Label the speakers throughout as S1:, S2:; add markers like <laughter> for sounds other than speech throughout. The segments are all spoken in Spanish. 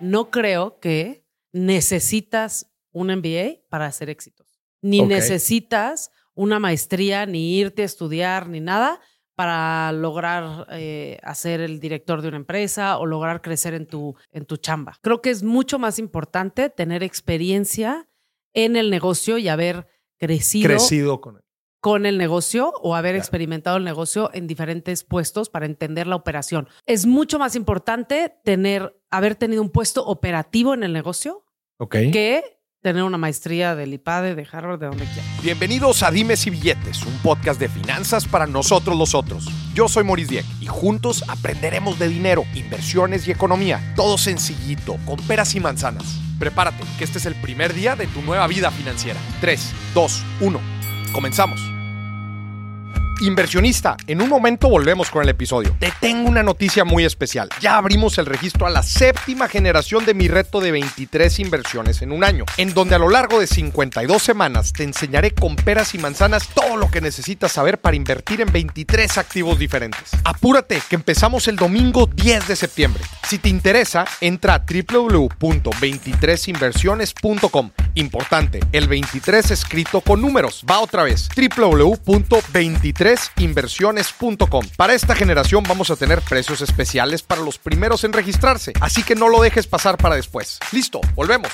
S1: no creo que necesitas un MBA para hacer éxitos. Ni necesitas una maestría, ni irte a estudiar, ni nada para lograr eh, hacer el director de una empresa o lograr crecer en tu, en tu chamba. Creo que es mucho más importante tener experiencia en el negocio y haber crecido,
S2: Crecido con él.
S1: Con el negocio o haber
S2: Ya.
S1: experimentado el negocio en diferentes puestos para entender la operación. Es mucho más importante tener, haber tenido un puesto operativo en el negocio
S2: Ok.
S1: que tener una maestría del IPADE, de Harvard, de donde quiera.
S3: Bienvenidos a Dimes y Billetes, un podcast de finanzas para nosotros los otros. Yo soy Maurice Dieck y juntos aprenderemos de dinero, inversiones y economía. Todo sencillito, con peras y manzanas. Prepárate, que este es el primer día de tu nueva vida financiera. 3, 2, 1. Comenzamos. Inversionista, en un momento volvemos con el episodio. Te tengo una noticia muy especial. Ya abrimos el registro a la séptima generación de mi reto de 23 inversiones en un año, en donde a lo largo de 52 semanas te enseñaré con peras y manzanas todo lo que necesitas saber para invertir en 23 activos diferentes. Apúrate, que empezamos el domingo 10 de septiembre. Si te interesa, entra a www.23inversiones.com. Importante, el 23 escrito con números. Va otra vez, www.23inversiones.com. Para esta generación vamos a tener precios especiales para los primeros en registrarse, así que no lo dejes pasar para después. Listo, volvemos.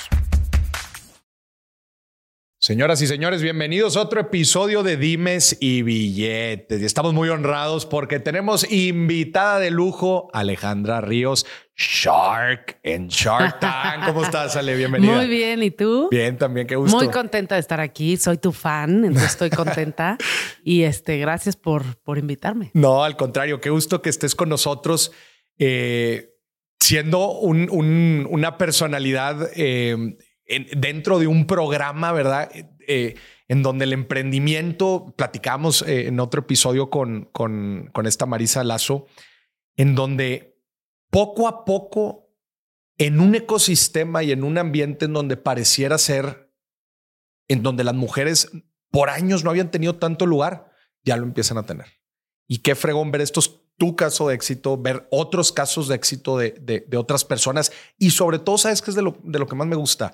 S2: Señoras y señores, bienvenidos a otro episodio de Dimes y Billetes. Y estamos muy honrados porque tenemos invitada de lujo, Alejandra Ríos, Shark en Shark <laughs> Tank. ¿Cómo estás, Ale? Bienvenida.
S1: Muy bien, ¿y tú?
S2: Bien, también, qué gusto.
S1: Muy contenta de estar aquí. Soy tu fan, entonces estoy contenta. <laughs> y este, gracias por, por invitarme.
S2: No, al contrario, qué gusto que estés con nosotros. eh, siendo un- un- una personalidad eh, en- dentro de un programa, ¿verdad? Eh, en donde el emprendimiento, platicamos eh, en otro episodio con, con, esta Marisa Lazo, en donde poco a poco, en un ecosistema y en un ambiente en donde pareciera ser, en donde las mujeres por años no habían tenido tanto lugar, ya lo empiezan a tener. Y qué fregón ver estos, tu caso de éxito, ver otros casos de éxito de, de- de otras personas y sobre todo, ¿sabes qué es de lo, de lo que más me gusta?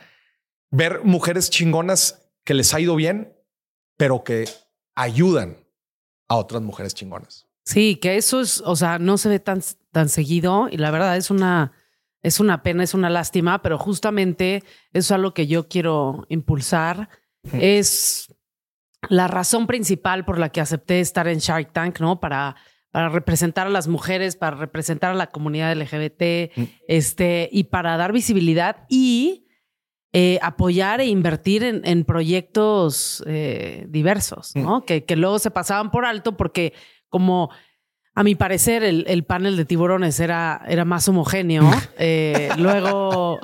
S2: Ver mujeres chingonas que les ha ido bien, pero que ayudan a otras mujeres chingonas.
S1: Sí, que eso es, o sea, no se ve tan, tan seguido y la verdad es una, es una pena, es una lástima, pero justamente eso es algo que yo quiero impulsar. Es la razón principal por la que acepté estar en Shark Tank, ¿no? Para, para representar a las mujeres, para representar a la comunidad LGBT,
S2: Mm.
S1: este, y para dar visibilidad y eh, apoyar e invertir en, en proyectos eh, diversos, ¿no? Que, que luego se pasaban por alto porque como a mi parecer el, el panel de tiburones era, era más homogéneo, <laughs> eh, luego,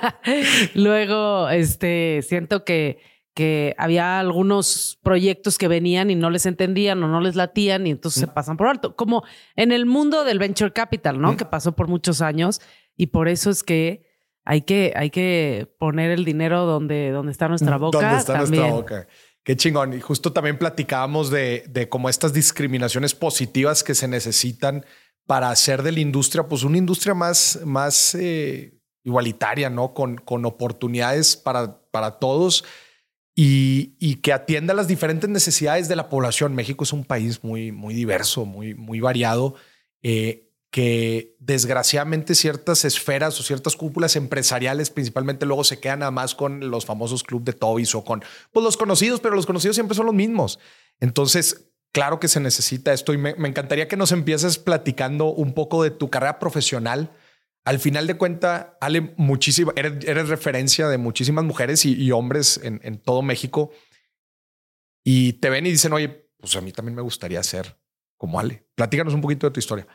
S1: <laughs> luego este, siento que, que había algunos proyectos que venían y no les entendían o no les latían y entonces se pasan por alto, como en el mundo del venture capital, ¿no? Que pasó por muchos años y por eso es que hay que, hay que poner el dinero donde, donde está nuestra boca.
S2: ¿Dónde está
S1: también.
S2: nuestra boca? Qué chingón. Y justo también platicábamos de, de como estas discriminaciones positivas que se necesitan para hacer de la industria, pues una industria más, más eh, igualitaria, ¿no? Con, con oportunidades para, para todos y, y que atienda las diferentes necesidades de la población. México es un país muy, muy diverso, muy, muy variado, eh, que desgraciadamente ciertas esferas o ciertas cúpulas empresariales principalmente luego se quedan nada más con los famosos club de Toys o con pues, los conocidos, pero los conocidos siempre son los mismos. Entonces, claro que se necesita esto y me, encantaría que nos empieces platicando un poco de tu carrera profesional. Al final de cuenta, Ale, muchísima, eres, referencia de muchísimas mujeres y, y hombres en, en todo México y te ven y dicen, oye, pues a mí también me gustaría ser como Ale. Platícanos un poquito de tu historia.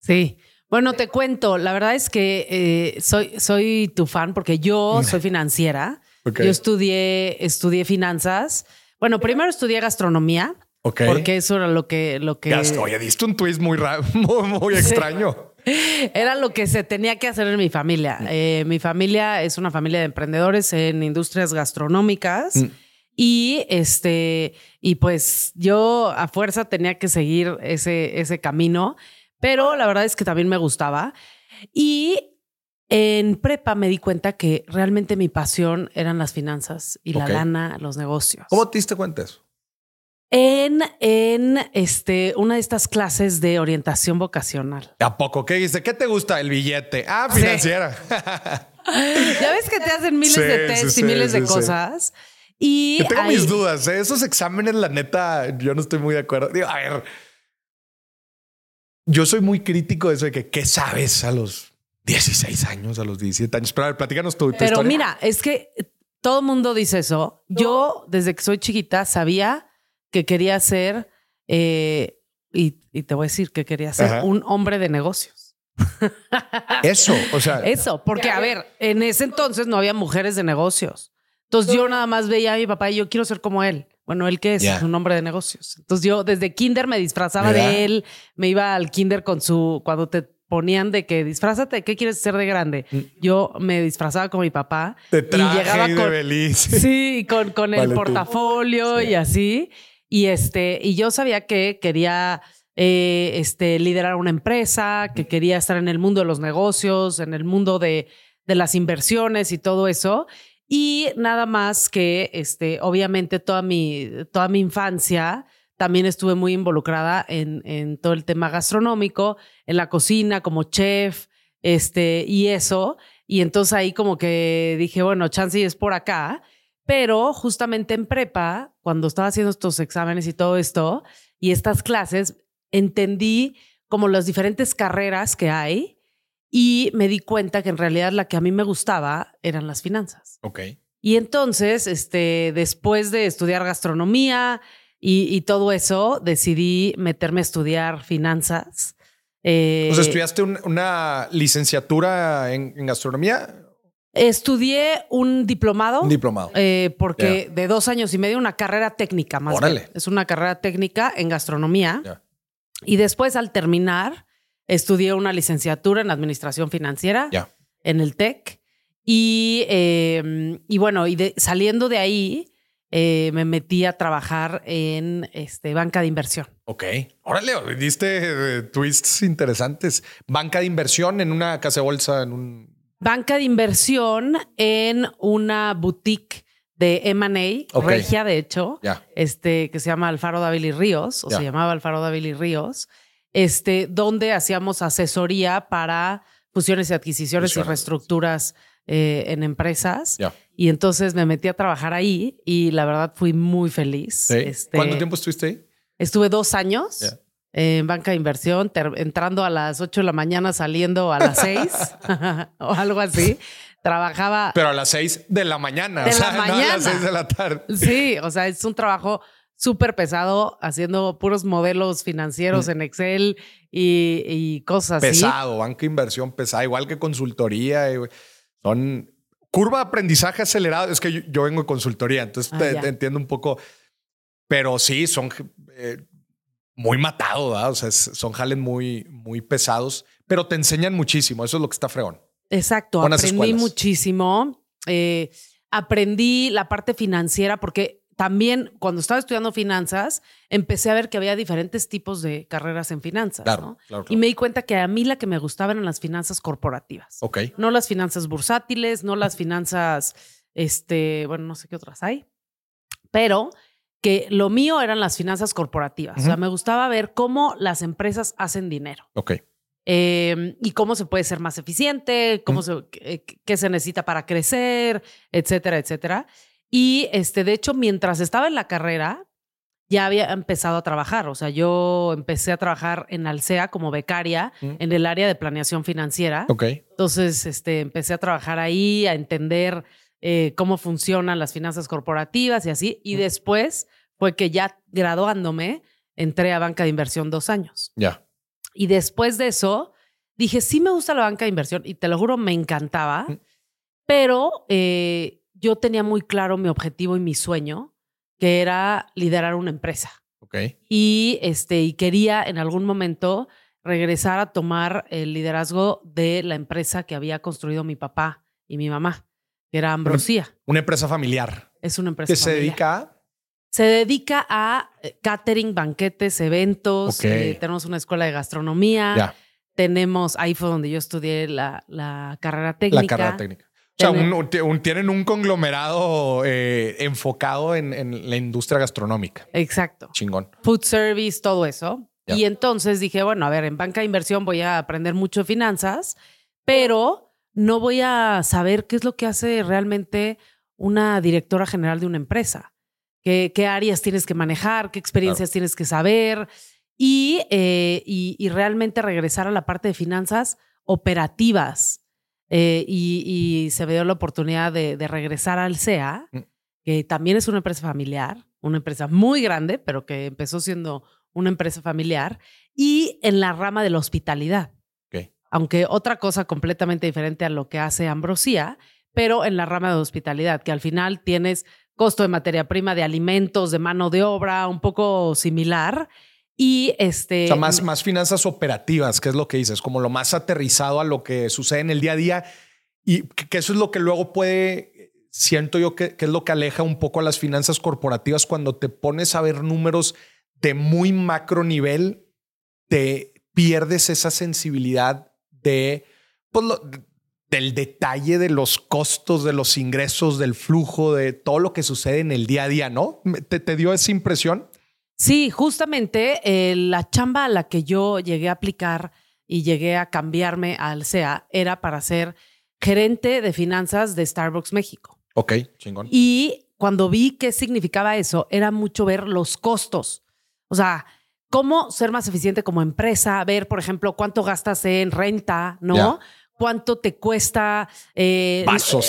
S1: Sí. Bueno, te cuento, la verdad es que eh, soy, soy tu fan porque yo soy <laughs> financiera. Yo estudié, estudié finanzas. Bueno, primero estudié gastronomía,
S2: Ok.
S1: porque eso era lo que, lo que
S2: Gast- Oye, diste un twist muy raro, <laughs> muy, muy extraño. <laughs>
S1: era lo que se tenía que hacer en mi familia. Eh, mi familia es una familia de emprendedores en industrias gastronómicas.
S2: Mm.
S1: Y este, y pues yo a fuerza tenía que seguir ese, ese camino, pero la verdad es que también me gustaba. Y En prepa me di cuenta que realmente mi pasión eran las finanzas y la lana, los negocios.
S2: ¿Cómo te diste cuenta eso?
S1: En, en este, una de estas clases de orientación vocacional.
S2: ¿A poco? ¿Qué dice? ¿Qué te gusta? El billete. Ah,
S1: Sí.
S2: financiera. <laughs>
S1: Ya ves que te hacen miles
S2: Sí,
S1: de test
S2: sí,
S1: y miles de cosas. Y
S2: Yo tengo
S1: ahí-
S2: mis dudas. ¿eh? Esos exámenes, la neta, yo no estoy muy de acuerdo. Digo, a ver, yo soy muy crítico de eso de que qué sabes a los 16 años, a los 17 años. Pero a ver, platícanos tu, tu
S1: Pero
S2: historia.
S1: mira, es que todo el mundo dice eso. Yo, desde que soy chiquita, sabía que quería ser, eh, y, y te voy a decir que quería ser
S2: Ajá.
S1: un hombre de negocios. <laughs>
S2: Eso, o sea,
S1: Eso, porque a ver, en ese entonces no había mujeres de negocios. Entonces yo nada más veía a mi papá y yo quiero ser como él. Bueno, él que es un hombre de negocios. Entonces yo desde kinder me disfrazaba de él, me iba al kinder con su, cuando te ponían de que disfrázate, ¿qué quieres ser de grande? Yo me disfrazaba con mi papá
S2: te
S1: y
S2: traje
S1: llegaba
S2: de
S1: con,
S2: Belice. <laughs>
S1: Sí, con, con el
S2: Vale,
S1: portafolio
S2: Sí.
S1: y así. Y este, y yo sabía que quería eh, este, liderar una empresa, que quería estar en el mundo de los negocios, en el mundo de, de las inversiones y todo eso. Y nada más que, este, obviamente, toda mi, toda mi infancia también estuve muy involucrada en, en todo el tema gastronómico, en la cocina, como chef, este, y eso. Y entonces ahí como que dije, bueno, chance es por acá. Pero justamente en prepa, cuando estaba haciendo estos exámenes y todo esto, y estas clases, entendí como las diferentes carreras que hay y me di cuenta que en realidad la que a mí me gustaba eran las finanzas.
S2: Ok.
S1: Y entonces, este, después de estudiar gastronomía y, y todo eso, decidí meterme a estudiar finanzas. Eh,
S2: O sea, ¿estudiaste un- una licenciatura en, en gastronomía?
S1: Estudié un diplomado.
S2: Un diplomado.
S1: eh, porque de dos años y medio, una carrera técnica más.
S2: Órale.
S1: bien. Es una carrera técnica en gastronomía. Y después, al terminar, estudié una licenciatura en administración financiera
S2: Ya.
S1: en el TEC. Y, eh, y bueno, y de- saliendo de ahí, eh, me metí a trabajar en este, banca de inversión.
S2: Ok. Órale, diste eh, twists interesantes. Banca de inversión en una casa de bolsa, en un.
S1: Banca de inversión en una boutique de M&A,
S2: Ok.
S1: regia de hecho, este, que se llama Alfaro Dávila y Ríos, o se llamaba Alfaro Dávila y Ríos, este, donde hacíamos asesoría para fusiones y adquisiciones
S2: Fusiones.
S1: y reestructuras eh, en empresas.
S2: Ya.
S1: Y entonces me metí a trabajar ahí y la verdad fui muy feliz.
S2: Sí.
S1: Este,
S2: ¿Cuánto tiempo estuviste ahí?
S1: Estuve dos años
S2: Ya.
S1: en banca de inversión, ter- entrando a las 8 de la mañana, saliendo a las 6 <laughs> o algo así. Trabajaba.
S2: Pero a las seis de la mañana.
S1: De
S2: o sea,
S1: la
S2: no a
S1: mañana.
S2: las seis de la tarde.
S1: Sí, o sea, es un trabajo súper pesado haciendo puros modelos financieros en Excel y, y cosas así.
S2: Pesado, banca de inversión pesada, igual que consultoría. eh. Son curva de aprendizaje acelerado. Es que yo, yo vengo de consultoría, entonces
S1: Ah,
S2: te,
S1: ya.
S2: te entiendo un poco. Pero sí, son eh, muy matados, ¿verdad? O sea, son jales muy, muy pesados, pero te enseñan muchísimo. Eso es lo que está fregón.
S1: Exacto,
S2: Buenas
S1: aprendí
S2: escuelas.
S1: muchísimo. Eh, aprendí la parte financiera porque también cuando estaba estudiando finanzas, empecé a ver que había diferentes tipos de carreras en finanzas.
S2: Claro,
S1: ¿no?
S2: claro,
S1: Y me di cuenta que a mí la que me gustaban eran las finanzas corporativas.
S2: Ok.
S1: No las finanzas bursátiles, no las finanzas, este, bueno, no sé qué otras hay, pero que lo mío eran las finanzas corporativas. O sea, me gustaba ver cómo las empresas hacen dinero
S2: Ok.
S1: eh, y cómo se puede ser más eficiente, cómo se, qué, qué se necesita para crecer, etcétera, etcétera. Y este, de hecho, mientras estaba en la carrera, ya había empezado a trabajar. O sea, yo empecé a trabajar en Alsea como becaria
S2: Mm.
S1: en el área de planeación financiera.
S2: Ok.
S1: Entonces, este, empecé a trabajar ahí, a entender eh, cómo funcionan las finanzas corporativas y así. Y después fue que ya graduándome, entré a banca de inversión dos años.
S2: Ya.
S1: Y después de eso, dije, sí me gusta la banca de inversión y te lo juro, me encantaba,
S2: Mm.
S1: pero eh, yo tenía muy claro mi objetivo y mi sueño, que era liderar una empresa.
S2: Ok.
S1: Y, este, y quería en algún momento regresar a tomar el liderazgo de la empresa que había construido mi papá y mi mamá, que era Ambrosía.
S2: Una empresa familiar
S1: Es una empresa
S2: que se
S1: familiar.
S2: dedica a.
S1: Se dedica a eh, catering, banquetes, eventos.
S2: Ok.
S1: eh, tenemos una escuela de gastronomía.
S2: Ya.
S1: tenemos, ahí fue donde yo estudié la, la carrera técnica.
S2: La carrera técnica. O sea, un, tienen un conglomerado eh, enfocado en, en, la industria gastronómica.
S1: Exacto.
S2: Chingón.
S1: Food service, todo eso. Y entonces dije, bueno, a ver, en banca de inversión voy a aprender mucho de finanzas, pero no voy a saber qué es lo que hace realmente una directora general de una empresa. ¿Qué, qué áreas tienes que manejar? ¿Qué experiencias tienes que saber? Y, eh, y, y, realmente regresar a la parte de finanzas operativas. Eh, y, se me dio la oportunidad de, de regresar al CEA, mm. que también es una empresa familiar, una empresa muy grande, pero que empezó siendo una empresa familiar, y en la rama de la hospitalidad. Aunque otra cosa completamente diferente a lo que hace Ambrosía, pero en la rama de hospitalidad, que al final tienes costo de materia prima, de alimentos, de mano de obra, un poco similar. Y este.
S2: O sea, más, más finanzas operativas, que es lo que dices, como lo más aterrizado a lo que sucede en el día a día. Y que eso es lo que luego puede, siento yo que, es lo que aleja un poco a las finanzas corporativas cuando te pones a ver números de muy macro nivel, te pierdes esa sensibilidad de, pues, del detalle de los costos, de los ingresos, del flujo, de todo lo que sucede en el día a día, ¿no? ¿Te, te dio esa impresión?
S1: Sí, justamente eh, la chamba a la que yo llegué a aplicar y llegué a cambiarme al CEA era para ser gerente de finanzas de Starbucks México.
S2: Ok, chingón.
S1: Y cuando vi qué significaba eso, era mucho ver los costos. O sea, cómo ser más eficiente como empresa, ver, por ejemplo, cuánto gastas en renta, ¿no? Cuánto te cuesta
S2: eh,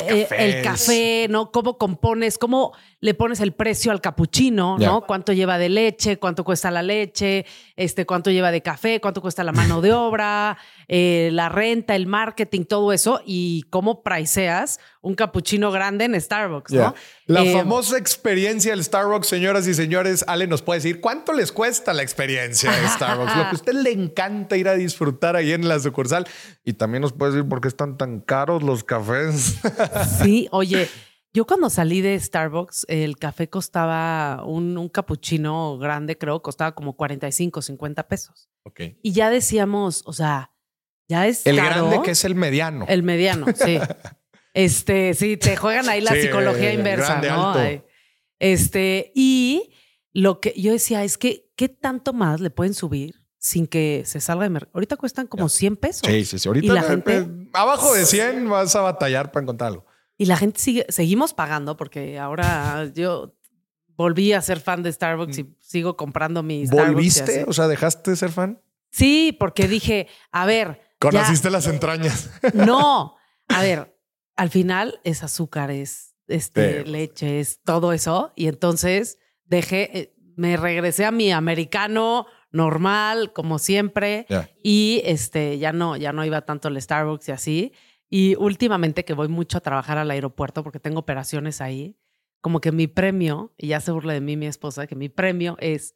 S1: eh, el café, ¿no? Cómo compones, cómo le pones el precio al capuchino, ¿no? Cuánto lleva de leche, cuánto cuesta la leche, este, cuánto lleva de café, cuánto cuesta la mano de obra, eh, la renta, el marketing, todo eso, y cómo priceas un capuchino grande en Starbucks, ¿no?
S2: La eh, famosa experiencia del Starbucks, señoras y señores, Ale nos puede decir cuánto les cuesta la experiencia de Starbucks, lo que a usted le encanta ir a disfrutar ahí en la sucursal. Y también nos puede decir por qué están tan caros los cafés. <laughs>
S1: Sí, oye. Yo cuando salí de Starbucks, el café costaba un, un capuchino grande, creo, costaba como 45, 50 pesos.
S2: Ok.
S1: Y ya decíamos, o sea, ya es.
S2: El grande que es el mediano.
S1: El mediano, sí. <laughs> este, sí, te juegan ahí la psicología inversa, ¿no? Este, y lo que yo decía es que, ¿qué tanto más le pueden subir sin que se salga de mercado? Ahorita cuestan como 100 pesos.
S2: Sí, sí, sí. Ahorita y la gente, abajo de 100 vas a batallar para encontrarlo.
S1: Y la gente sigue, seguimos pagando porque ahora yo volví a ser fan de Starbucks y mm. sigo comprando mi
S2: Starbucks. ¿Volviste? O sea, ¿dejaste de ser fan?
S1: Sí, porque dije, a ver.
S2: Conociste las entrañas.
S1: No, a ver, al final es azúcar, es este, leche, es todo eso. Y entonces dejé, eh, me regresé a mi americano normal, como siempre. Y este, ya no, ya no iba tanto al Starbucks y así. Y últimamente que voy mucho a trabajar al aeropuerto porque tengo operaciones ahí, como que mi premio, y ya se burla de mí mi esposa, que mi premio es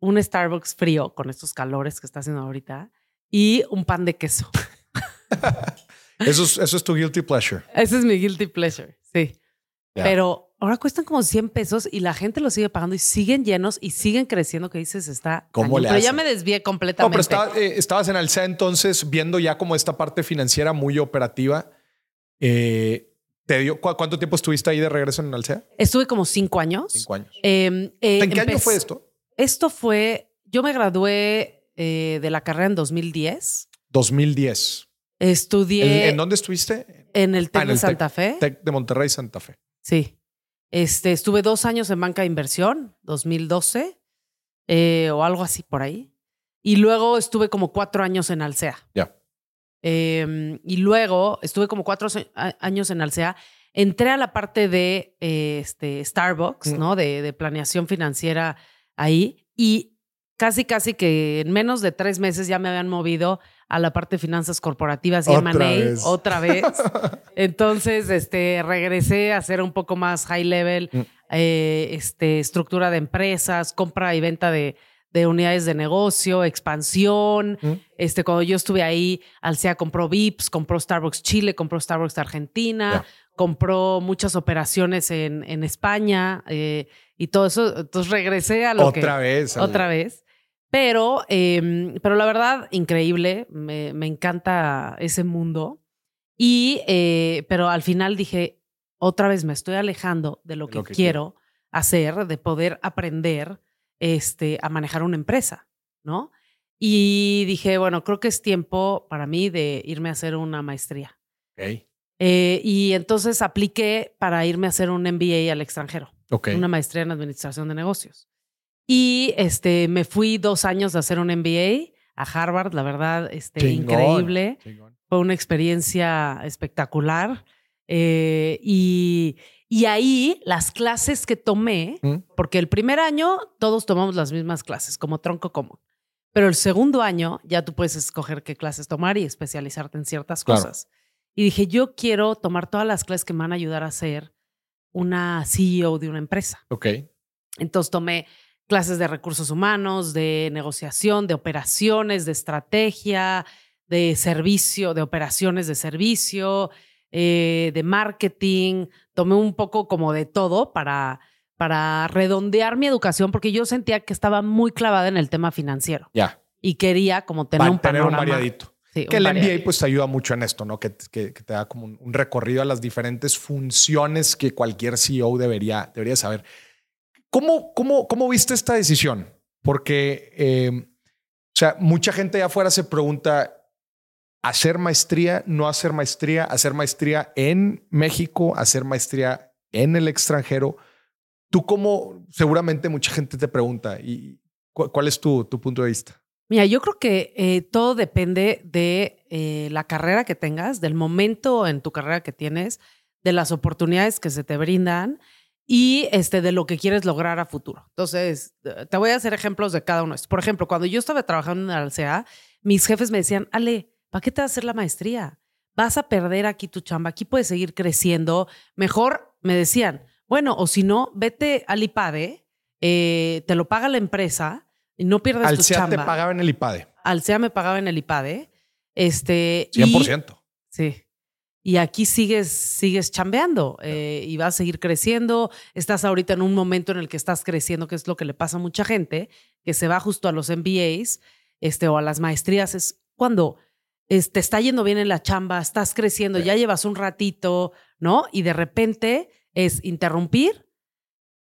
S1: un Starbucks frío con estos calores que está haciendo ahorita y un pan de queso. <laughs>
S2: eso, es, eso es tu guilty pleasure.
S1: Ese es mi guilty pleasure, sí. Pero ahora cuestan como 100 pesos y la gente lo sigue pagando y siguen llenos y siguen creciendo, que dices, está...
S2: ¿Cómo
S1: le Pero ya me desvié completamente.
S2: No, pero eh, estabas en Alcea entonces viendo ya como esta parte financiera muy operativa. Eh, ¿Te dio, ¿Cuánto tiempo estuviste ahí de regreso en Alcea?
S1: Estuve como cinco años.
S2: Cinco años.
S1: Em,
S2: eh, ¿En qué año fue esto?
S1: Esto fue, yo me gradué de la carrera en 2010.
S2: 2010.
S1: Estudié.
S2: ¿En, dónde estuviste?
S1: En el TEC ah, de Santa Fe.
S2: TEC de Monterrey, Santa Fe.
S1: Sí. Este, estuve dos años en banca de inversión, 2012, eh, o algo así por ahí. Y luego estuve como cuatro años en Alsea.
S2: Ya.
S1: Em, y luego estuve como cuatro años en Alsea. Entré a la parte de eh, este, Starbucks, mm. ¿no? De, de, planeación financiera ahí. Y casi, casi que en menos de tres meses ya me habían movido a la parte de finanzas corporativas y M&A otra vez. <laughs> Entonces, este, regresé a hacer un poco más high level, mm. eh, este, estructura de empresas, compra y venta de, de unidades de negocio, expansión. Mm. Este, cuando yo estuve ahí, Alsea compró VIPS, compró Starbucks Chile, compró Starbucks Argentina, compró muchas operaciones en, en España eh, y todo eso. Entonces regresé a lo
S2: otra Vez,
S1: otra vez. Pero, em, pero la verdad, increíble. Me, me encanta ese mundo. Y, eh, pero al final dije, otra vez me estoy alejando de lo que,
S2: lo que
S1: quiero hacer, de poder aprender este, a manejar una empresa, ¿no? Y dije, bueno, creo que es tiempo para mí de irme a hacer una maestría.
S2: Ok.
S1: Eh, y entonces apliqué para irme a hacer un MBA al extranjero, una maestría en administración de negocios. Y este, me fui dos años de hacer un MBA a Harvard, la verdad, este,
S2: Chingón,
S1: increíble.
S2: chingón.
S1: Fue una experiencia espectacular. Eh, y, y ahí las clases que tomé,
S2: ¿Mm?
S1: porque el primer año todos tomamos las mismas clases, como tronco común. Pero el segundo año ya tú puedes escoger qué clases tomar y especializarte en ciertas
S2: Claro.
S1: cosas. Y dije, yo quiero tomar todas las clases que me van a ayudar a ser una CEO de una empresa.
S2: Ok.
S1: Entonces tomé clases de recursos humanos, de negociación, de operaciones, de estrategia, de servicio, de operaciones de servicio, eh, de marketing. Tomé un poco como de todo para, para redondear mi educación porque yo sentía que estaba muy clavada en el tema financiero
S2: Ya.
S1: y quería como tener un
S2: tener un variadito.
S1: Sí,
S2: Que
S1: un
S2: el MBA pues te ayuda mucho en esto, ¿no? Que, que- que te da como un, un recorrido a las diferentes funciones que cualquier CEO debería, debería saber. ¿Cómo, cómo, ¿Cómo viste esta decisión? Porque, eh, o sea, mucha gente allá afuera se pregunta, ¿hacer maestría, no hacer maestría, hacer maestría en México, hacer maestría en el extranjero? Tú como, seguramente mucha gente te pregunta, ¿y cu- cuál es tu, tu punto de vista?
S1: Mira, yo creo que eh, todo depende de eh, la carrera que tengas, del momento en tu carrera que tienes, de las oportunidades que se te brindan y este, de lo que quieres lograr a futuro. Entonces, eh, te voy a hacer ejemplos de cada uno de estos. Por ejemplo, cuando yo estaba trabajando en Alcea, mis jefes me decían, Ale, ¿para qué te vas a hacer la maestría? Vas a perder aquí tu chamba, aquí puedes seguir creciendo. Mejor, me decían, bueno, o si no, vete al IPADE, eh, te lo paga la empresa y no pierdes tu
S2: SEA te
S1: chamba.
S2: pagaba en el IPADE,
S1: Alsea me pagaba en el IPADE. Este, y-
S2: 100%.
S1: sí. Y aquí sigues, sigues chambeando eh, y vas a seguir creciendo. Estás ahorita en un momento en el que estás creciendo, que es lo que le pasa a mucha gente, que se va justo a los MBAs este, o a las maestrías. Es cuando te está yendo bien en la chamba, estás creciendo,
S2: Sí.
S1: ya llevas un ratito, ¿no? Y de repente es interrumpir,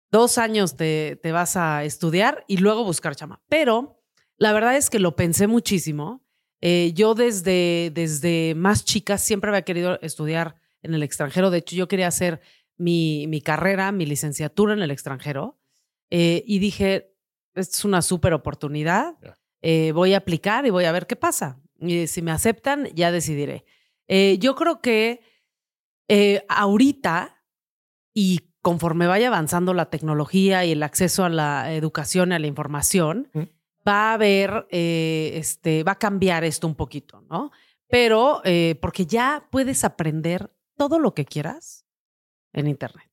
S1: dos años te, te vas a estudiar y luego buscar chamba. Pero la verdad es que lo pensé muchísimo. Eh, yo desde, desde más chica siempre había querido estudiar en el extranjero. De hecho, yo quería hacer mi, mi carrera, mi licenciatura en el extranjero. Eh, y dije, es una súper oportunidad. Eh, voy a aplicar y voy a ver qué pasa. Y si me aceptan, ya decidiré. Eh, yo creo que eh, ahorita y conforme vaya avanzando la tecnología y el acceso a la educación y a la información,
S2: Mm.
S1: Va a haber, eh, este, va a cambiar esto un poquito, ¿no? Pero eh, porque ya puedes aprender todo lo que quieras en Internet.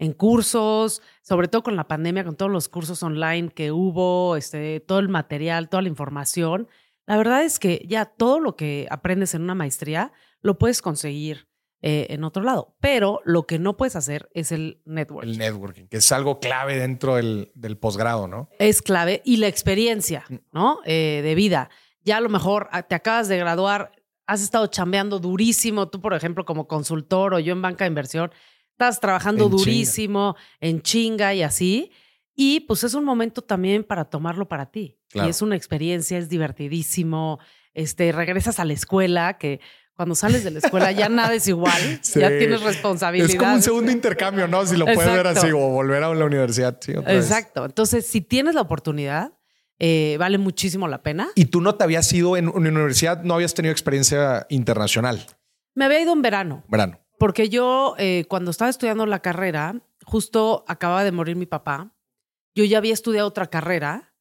S1: En cursos, sobre todo con la pandemia, con todos los cursos online que hubo, este, todo el material, toda la información. La verdad es que ya todo lo que aprendes en una maestría lo puedes conseguir eh, en otro lado. Pero lo que no puedes hacer es el networking.
S2: El networking, que es algo clave dentro del, del posgrado, ¿no?
S1: es clave y la experiencia,
S2: Mm.
S1: ¿no? Eh, de vida. Ya a lo mejor ah, te acabas de graduar, has estado chambeando durísimo, tú por ejemplo como consultor o yo en banca de inversión, estás trabajando
S2: En chinga.
S1: durísimo, en chinga y así. Y pues es un momento también para tomarlo para ti.
S2: Claro.
S1: Y es una experiencia, es divertidísimo. Este, regresas a la escuela, que cuando sales de la escuela ya nada es igual, <laughs>
S2: Sí.
S1: ya tienes responsabilidad.
S2: Es como un segundo intercambio, ¿no? Si lo puedes ver así o volver a la universidad. sí, otra vez.
S1: Exacto. Entonces, si tienes la oportunidad, eh, vale muchísimo la pena.
S2: Y tú no te habías ido en una universidad, no habías tenido experiencia internacional.
S1: Me había ido en verano,
S2: Verano.
S1: porque yo eh, cuando estaba estudiando la carrera, justo acababa de morir mi papá, yo ya había estudiado otra carrera,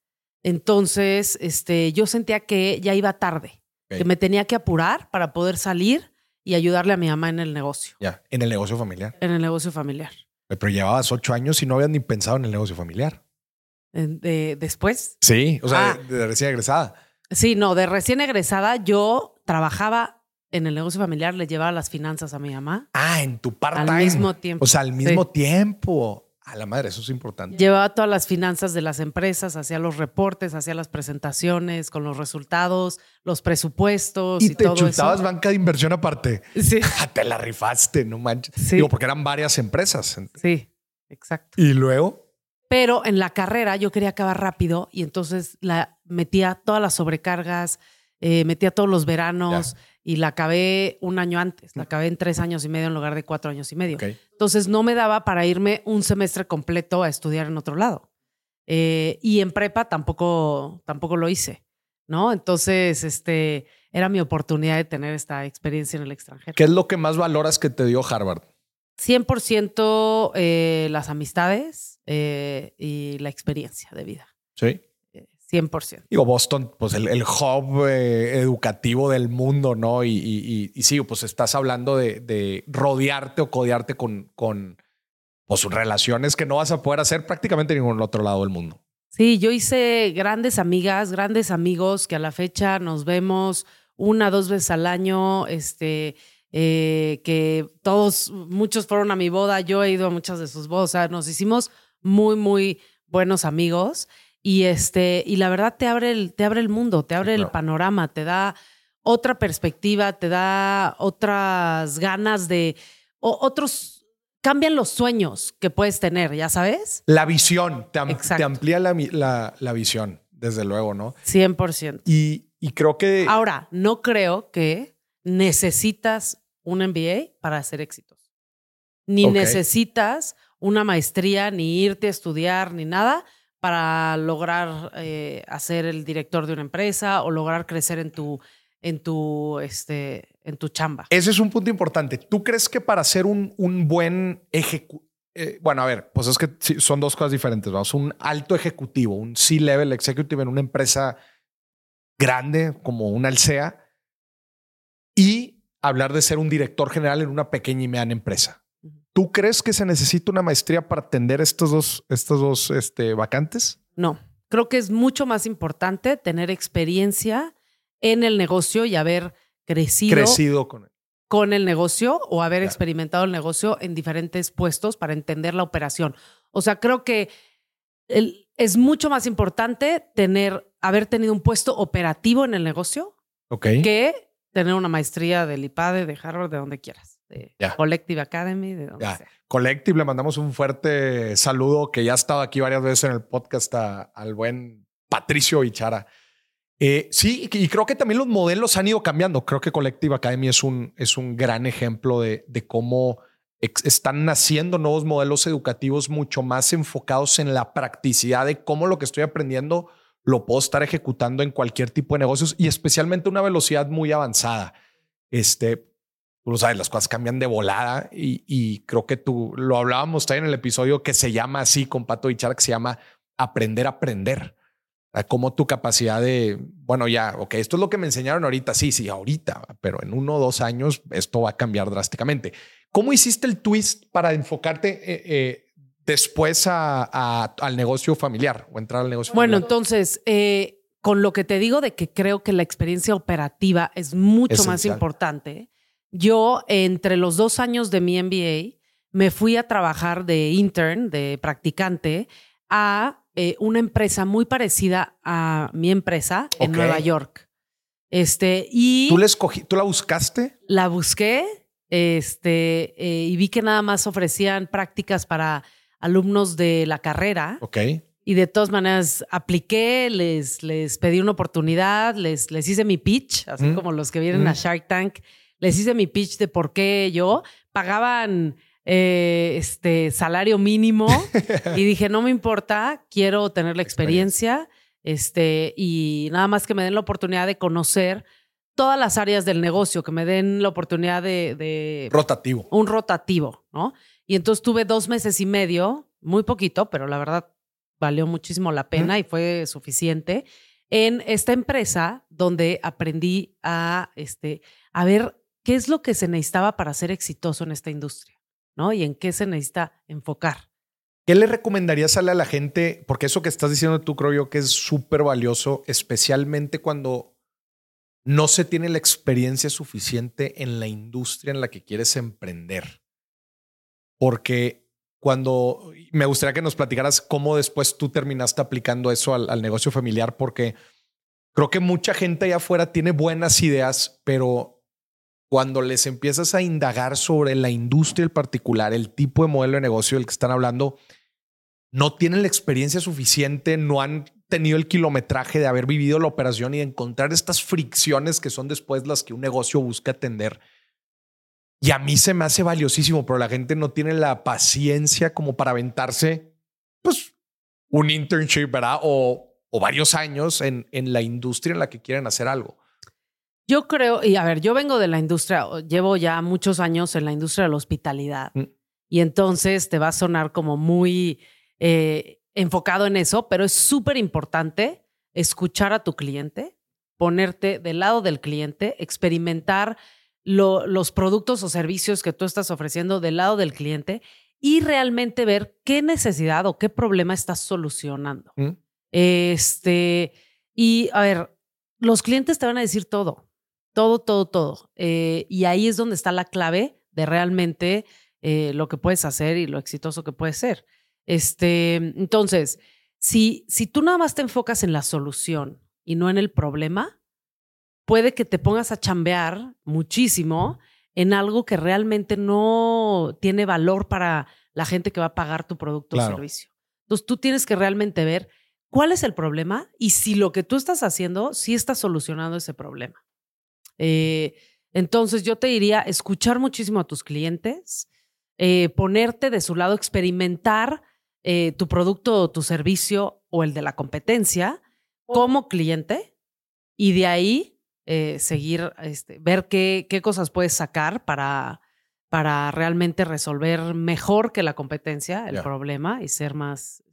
S1: entonces este, yo sentía que ya iba tarde, Que me tenía que apurar para poder salir y ayudarle a mi mamá en el negocio,
S2: Ya, en el negocio familiar.
S1: en el negocio familiar.
S2: Pero llevabas ocho años y no habías ni pensado en el negocio familiar.
S1: De- después,
S2: Sí, o sea,
S1: Ah.
S2: de, de recién egresada.
S1: sí, no, de recién egresada yo trabajaba en el negocio familiar, le llevaba las finanzas a mi mamá
S2: Ah, en tu
S1: al
S2: part-time.
S1: mismo tiempo.
S2: O sea, al mismo
S1: Sí.
S2: tiempo. A la madre, eso es importante.
S1: Llevaba todas las finanzas de las empresas, hacía los reportes, hacía las presentaciones con los resultados, los presupuestos y,
S2: y te
S1: todo
S2: chutabas
S1: eso.
S2: banca de inversión aparte.
S1: Sí, <laughs>
S2: te la rifaste, no manches.
S1: Sí.
S2: Digo, porque eran varias empresas.
S1: sí, exacto.
S2: Y luego,
S1: Pero en la carrera yo quería acabar rápido y entonces la metía todas las sobrecargas, eh, metía todos los veranos y la acabé un año antes. La acabé en tres años y medio en lugar de cuatro años y medio. Entonces no me daba para irme un semestre completo a estudiar en otro lado. Eh, y en prepa tampoco, tampoco lo hice, ¿no? Entonces, este, era mi oportunidad de tener esta experiencia en el extranjero.
S2: ¿qué es lo que más valoras que te dio Harvard?
S1: 100% eh, las amistades eh, y la experiencia de vida.
S2: Sí.
S1: Eh, 100%.
S2: Digo, Boston, pues el, el hub eh, educativo del mundo, ¿no? Y, y, y- y sí, pues estás hablando de, de rodearte o codearte con, con pues, relaciones que no vas a poder hacer prácticamente en ningún otro lado del mundo.
S1: Sí, yo hice grandes amigas, grandes amigos que a la fecha nos vemos una, dos veces al año, este, eh, que todos, muchos fueron a mi boda, yo he ido a muchas de sus bodas, o sea, nos hicimos muy, muy buenos amigos y este, y la verdad te abre el, te abre el mundo, te abre el
S2: claro.
S1: panorama, te da otra perspectiva, te da otras ganas de, o- otros, cambian los sueños que puedes tener, ya sabes.
S2: La visión, te, am- te amplía la, la, la visión, desde luego, ¿no?
S1: 100%.
S2: Y, y creo que...
S1: Ahora, no creo que necesitas un MBA para ser exitoso. Ni necesitas una maestría, ni irte a estudiar, ni nada para lograr eh, hacer el director de una empresa o lograr crecer en tu, en tu, este, en tu chamba.
S2: Ese es un punto importante. ¿Tú crees que para ser un, un buen ejecutivo, bueno, a ver, pues es que son dos cosas diferentes. Vamos, un alto ejecutivo, un C-level executive en una empresa grande como una Alsea y hablar de ser un director general en una pequeña y mediana empresa. ¿Tú crees que se necesita una maestría para atender estos dos, estos dos este, vacantes?
S1: No, creo que es mucho más importante tener experiencia en el negocio y haber crecido
S2: Crecido con él.
S1: con el negocio o haber
S2: Claro.
S1: experimentado el negocio en diferentes puestos para entender la operación. O sea, creo que el- es mucho más importante tener, haber tenido un puesto operativo en el negocio
S2: Ok.
S1: que tener una maestría del IPADE, de Harvard, de donde quieras. De. Collective Academy, de donde sea.
S2: Collective, le mandamos un fuerte saludo que ya ha estado aquí varias veces en el podcast a- al buen Patricio Ichara. Eh, sí, y creo que también los modelos han ido cambiando. Creo que Collective Academy es un, es un gran ejemplo de, de cómo están naciendo nuevos modelos educativos mucho más enfocados en la practicidad de cómo lo que estoy aprendiendo lo puedo estar ejecutando en cualquier tipo de negocios y especialmente a una velocidad muy avanzada. Este, tú lo sabes, las cosas cambian de volada y, y creo que tú lo hablábamos también en el episodio que se llama así con Pato Bichara, que se llama aprender a aprender. O sea, Como tu capacidad de, bueno, ya, ok, esto es lo que me enseñaron ahorita. Sí, sí, ahorita, pero en uno o dos años esto va a cambiar drásticamente. ¿Cómo hiciste el twist para enfocarte eh, eh, después a- a- al negocio familiar o entrar al negocio
S1: Bueno,
S2: familiar?
S1: entonces, eh, con lo que te digo de que creo que la experiencia operativa es mucho más importante, yo entre los dos años de mi MBA me fui a trabajar de intern, de practicante, a eh, una empresa muy parecida a mi empresa en. Nueva York. Este, y
S2: ¿Tú, la escogí, ¿Tú la buscaste?
S1: la busqué este, eh, y vi que nada más ofrecían prácticas para alumnos de la carrera.
S2: Ok.
S1: Y de todas maneras apliqué, les, les pedí una oportunidad, les, les hice mi pitch, así
S2: Mm.
S1: como los que vienen a
S2: Mm.
S1: Shark Tank, les hice mi pitch de por qué yo pagaban eh, este salario mínimo <laughs> y dije, no me importa, quiero tener la experiencia este, y nada más que me den la oportunidad de conocer todas las áreas del negocio, que me den la oportunidad de, de
S2: Rotativo.
S1: un rotativo, ¿no? Y entonces tuve dos meses y medio, muy poquito, pero la verdad valió muchísimo la pena y fue suficiente, en esta empresa donde aprendí a, este, a ver qué es lo que se necesitaba para ser exitoso en esta industria, ¿no? Y en qué se necesita enfocar.
S2: ¿Qué le recomendarías a la gente? Porque eso que estás diciendo tú creo yo que es súper valioso, especialmente cuando no se tiene la experiencia suficiente en la industria en la que quieres emprender. Porque cuando me gustaría que nos platicaras cómo después tú terminaste aplicando eso al, al negocio familiar, porque creo que mucha gente allá afuera tiene buenas ideas, pero cuando les empiezas a indagar sobre la industria en particular, el tipo de modelo de negocio del que están hablando, no tienen la experiencia suficiente, no han tenido el kilometraje de haber vivido la operación y de encontrar estas fricciones que son después las que un negocio busca atender. Y a mí se me hace valiosísimo, pero la gente no tiene la paciencia como para aventarse, pues, un internship, ¿verdad? O, varios años en la industria en la que quieren hacer algo.
S1: Yo creo, y a ver, yo vengo de la industria, llevo ya muchos años en la industria de la hospitalidad.
S2: Mm.
S1: Y entonces te va a sonar como muy eh, enfocado en eso, pero es súper importante escuchar a tu cliente, ponerte del lado del cliente, experimentar lo- los productos o servicios que tú estás ofreciendo del lado del cliente y realmente ver qué necesidad o qué problema estás solucionando.
S2: ¿Mm?
S1: Este, y a ver, los clientes te van a decir todo, todo, todo, todo. Eh, y ahí es donde está la clave de realmente eh, lo que puedes hacer y lo exitoso que puedes ser. Este, entonces, si, si tú nada más te enfocas en la solución y no en el problema, puede que te pongas a chambear muchísimo en algo que realmente no tiene valor para la gente que va a pagar tu producto
S2: Claro.
S1: o servicio. Entonces, tú tienes que realmente ver cuál es el problema y si lo que tú estás haciendo sí está solucionando ese problema. Eh, entonces, yo te diría escuchar muchísimo a tus clientes, eh, ponerte de su lado, experimentar eh, tu producto o tu servicio o el de la competencia como cliente y de ahí eh, seguir, este, ver qué, qué cosas puedes sacar para, para realmente resolver mejor que la competencia el problema y ser más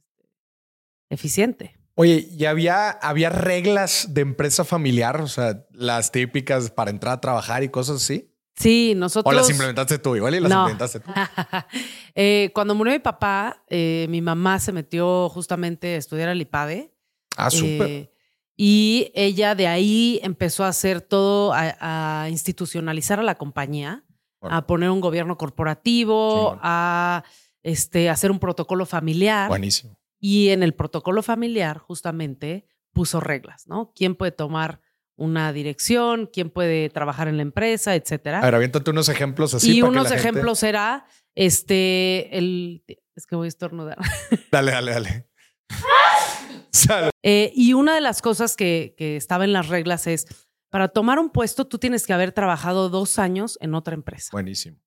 S1: eficiente.
S2: Oye, ¿y había, había reglas de empresa familiar? O sea, las típicas para entrar a trabajar y cosas así.
S1: Sí,
S2: ¿O
S1: nosotros...
S2: las implementaste tú igual y las
S1: No.
S2: implementaste tú? <laughs>
S1: Eh, cuando murió mi papá, eh, mi mamá se metió justamente a estudiar al IPADE.
S2: Ah, súper.
S1: Eh, y ella de ahí empezó a hacer todo, a, a institucionalizar a la compañía, a poner un gobierno corporativo, a este, hacer un protocolo familiar.
S2: Buenísimo.
S1: Y en el protocolo familiar, justamente, puso reglas, ¿no? ¿Quién puede tomar una dirección? ¿Quién puede trabajar en la empresa? Etcétera.
S2: A ver, aviéntate unos ejemplos así.
S1: y
S2: para que
S1: unos
S2: la gente-
S1: ejemplos era, este, el... Es que voy a estornudar. <laughs>
S2: Dale, dale, dale. <laughs>
S1: Eh, y una de las cosas que, que estaba en las reglas es, para tomar un puesto, tú tienes que haber trabajado dos años en otra empresa.
S2: Buenísimo.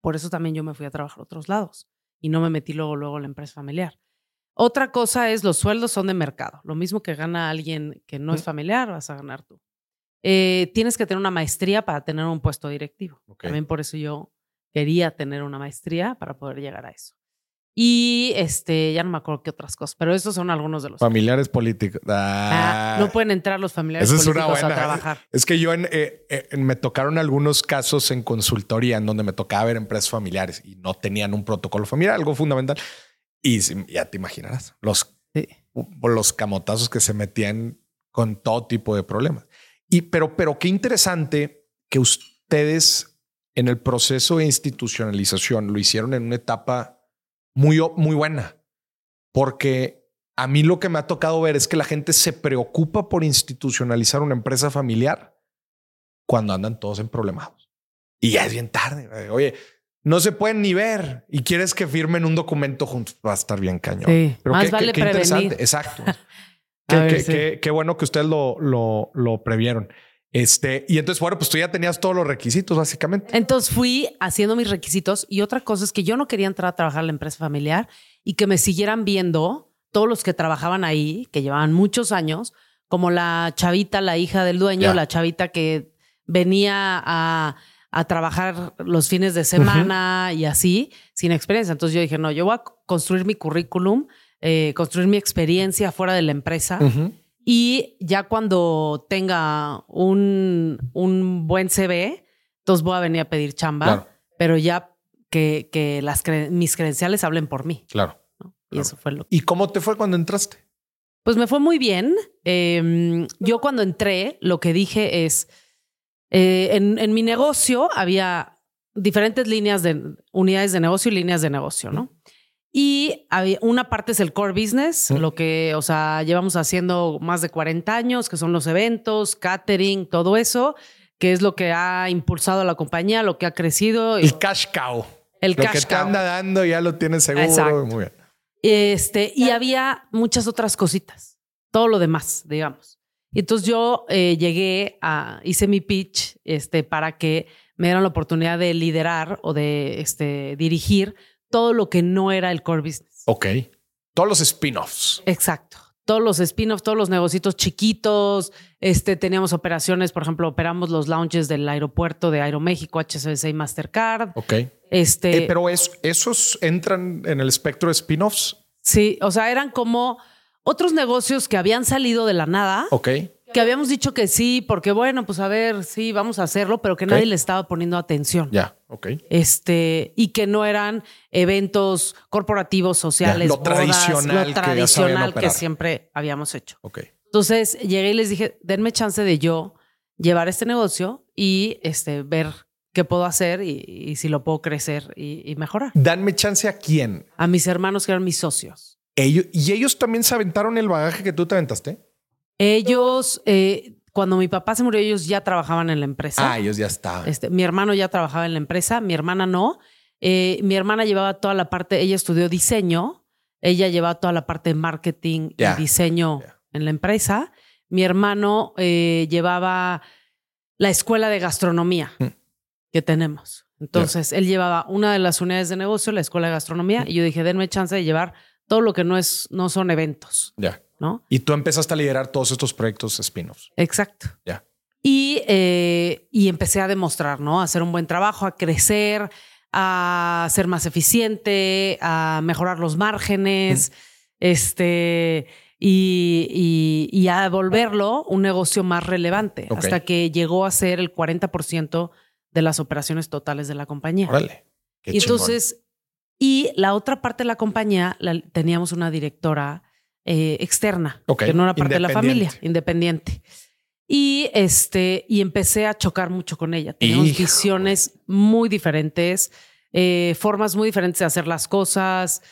S1: Por eso también yo me fui a trabajar a otros lados y no me metí luego, luego en la empresa familiar. Otra cosa es, los sueldos son de mercado. Lo mismo que gana alguien que no es familiar, vas a ganar tú. Eh, tienes que tener una maestría para tener un puesto directivo.
S2: Ok.
S1: También por eso yo quería tener una maestría para poder llegar a eso. Y este, ya no me acuerdo qué otras cosas, pero esos son algunos de los.
S2: Familiares políticos.
S1: Ah,
S2: Ah,
S1: no pueden entrar los familiares
S2: esa es una
S1: políticos
S2: buena.
S1: a trabajar. <laughs>
S2: Es que yo en, eh, eh, me tocaron algunos casos en consultoría en donde me tocaba ver empresas familiares y no tenían un protocolo familiar, algo fundamental. Y ya te imaginarás los,
S1: Sí.
S2: los camotazos que se metían con todo tipo de problemas. Y pero, pero qué interesante que ustedes en el proceso de institucionalización lo hicieron en una etapa muy, muy buena, porque a mí lo que me ha tocado ver es que la gente se preocupa por institucionalizar una empresa familiar cuando andan todos en problemados. Y ya es bien tarde. Oye, no se pueden ni ver y quieres que firmen un documento juntos. Va a estar bien cañón.
S1: Sí,
S2: Pero
S1: más
S2: qué,
S1: vale
S2: qué- qué interesante. Exacto. Qué, <laughs>
S1: ver,
S2: qué-
S1: sí.
S2: qué- qué bueno que ustedes lo, lo, lo previeron. Este, y entonces, bueno, pues tú ya tenías todos los requisitos, básicamente.
S1: Entonces fui haciendo mis requisitos y otra cosa es que yo no quería entrar a trabajar en la empresa familiar y que me siguieran viendo todos los que trabajaban ahí, que llevaban muchos años, como la chavita, la hija del dueño, la chavita que venía a, a trabajar los fines de semana y así, sin experiencia. Entonces yo dije, no, yo voy a construir mi currículum, eh, construir mi experiencia fuera de la empresa. Y ya cuando tenga un, un buen CV, entonces voy a venir a pedir chamba,
S2: Claro.
S1: pero ya que, que las cre- mis credenciales hablen por mí.
S2: Claro.
S1: ¿no? Y
S2: Claro.
S1: eso fue lo
S2: ¿Y cómo te fue cuando entraste?
S1: Pues me fue muy bien. Eh, yo cuando entré, lo que dije es, eh, en, en mi negocio había diferentes líneas de unidades de negocio y líneas de negocio, ¿no? Y había, una parte es el core business, lo que, o sea, llevamos haciendo más de 40 años, que son los eventos, catering, todo eso, que es lo que ha impulsado a la compañía, lo que ha crecido.
S2: El cash cow.
S1: El
S2: lo
S1: cash
S2: que te
S1: cow.
S2: anda dando ya lo tienes seguro.
S1: Exacto.
S2: Muy bien.
S1: Este, y había muchas otras cositas, todo lo demás, digamos. Y entonces yo eh, llegué a, hice mi pitch este, para que me dieran la oportunidad de liderar o de este, dirigir todo lo que no era el core business.
S2: Ok. Todos los spin-offs.
S1: Exacto. Todos los spin-offs, todos los negocios chiquitos. Este, teníamos operaciones, por ejemplo, operamos los lounges del aeropuerto de Aeroméxico, HSBC y Mastercard.
S2: Ok.
S1: Este,
S2: Eh, pero es- esos entran en el espectro de spin-offs.
S1: Sí, o sea, eran como otros negocios que habían salido de la nada,
S2: Ok.
S1: que habíamos dicho que sí, porque bueno, pues a ver, sí, vamos a hacerlo, pero que nadie le estaba poniendo atención.
S2: Ya. Ok.
S1: Este, y que no eran eventos corporativos, sociales,
S2: lo
S1: bodas,
S2: tradicional
S1: lo tradicional que siempre habíamos hecho.
S2: Ok.
S1: Entonces llegué y les dije, denme chance de yo llevar este negocio y este, ver qué puedo hacer y, y si lo puedo crecer y, y mejorar.
S2: Danme chance a quién.
S1: A mis hermanos que eran mis socios.
S2: Ellos, y ellos también se aventaron el bagaje que tú te aventaste.
S1: Ellos, eh, cuando mi papá se murió, ellos ya trabajaban en la empresa.
S2: Ah, ellos ya estaban.
S1: Este, mi hermano ya trabajaba en la empresa, mi hermana no. Eh, mi hermana llevaba toda la parte, ella estudió diseño, ella llevaba toda la parte de marketing y diseño en la empresa. Mi hermano eh, llevaba la escuela de gastronomía
S2: Mm.
S1: que tenemos. Entonces, él llevaba una de las unidades de negocio, la escuela de gastronomía,
S2: Mm.
S1: y yo dije, denme chance de llevar todo lo que no es, no son eventos,
S2: Ya.
S1: ¿no?
S2: Y tú empezaste a liderar todos estos proyectos spin-offs.
S1: Exacto.
S2: Ya.
S1: Y, eh, y empecé a demostrar, ¿no? A hacer un buen trabajo, a crecer, a ser más eficiente, a mejorar los márgenes, este, y, y- y a volverlo un negocio más relevante, hasta que llegó a ser el 40% de las operaciones totales de la compañía.
S2: Órale. Qué
S1: y
S2: chingón.
S1: entonces, y la otra parte de la compañía, la- teníamos una directora eh, externa, que no era parte de la familia,
S2: independiente.
S1: Y este, y empecé a chocar mucho con ella. Teníamos visiones muy diferentes, eh, formas muy diferentes de hacer las cosas.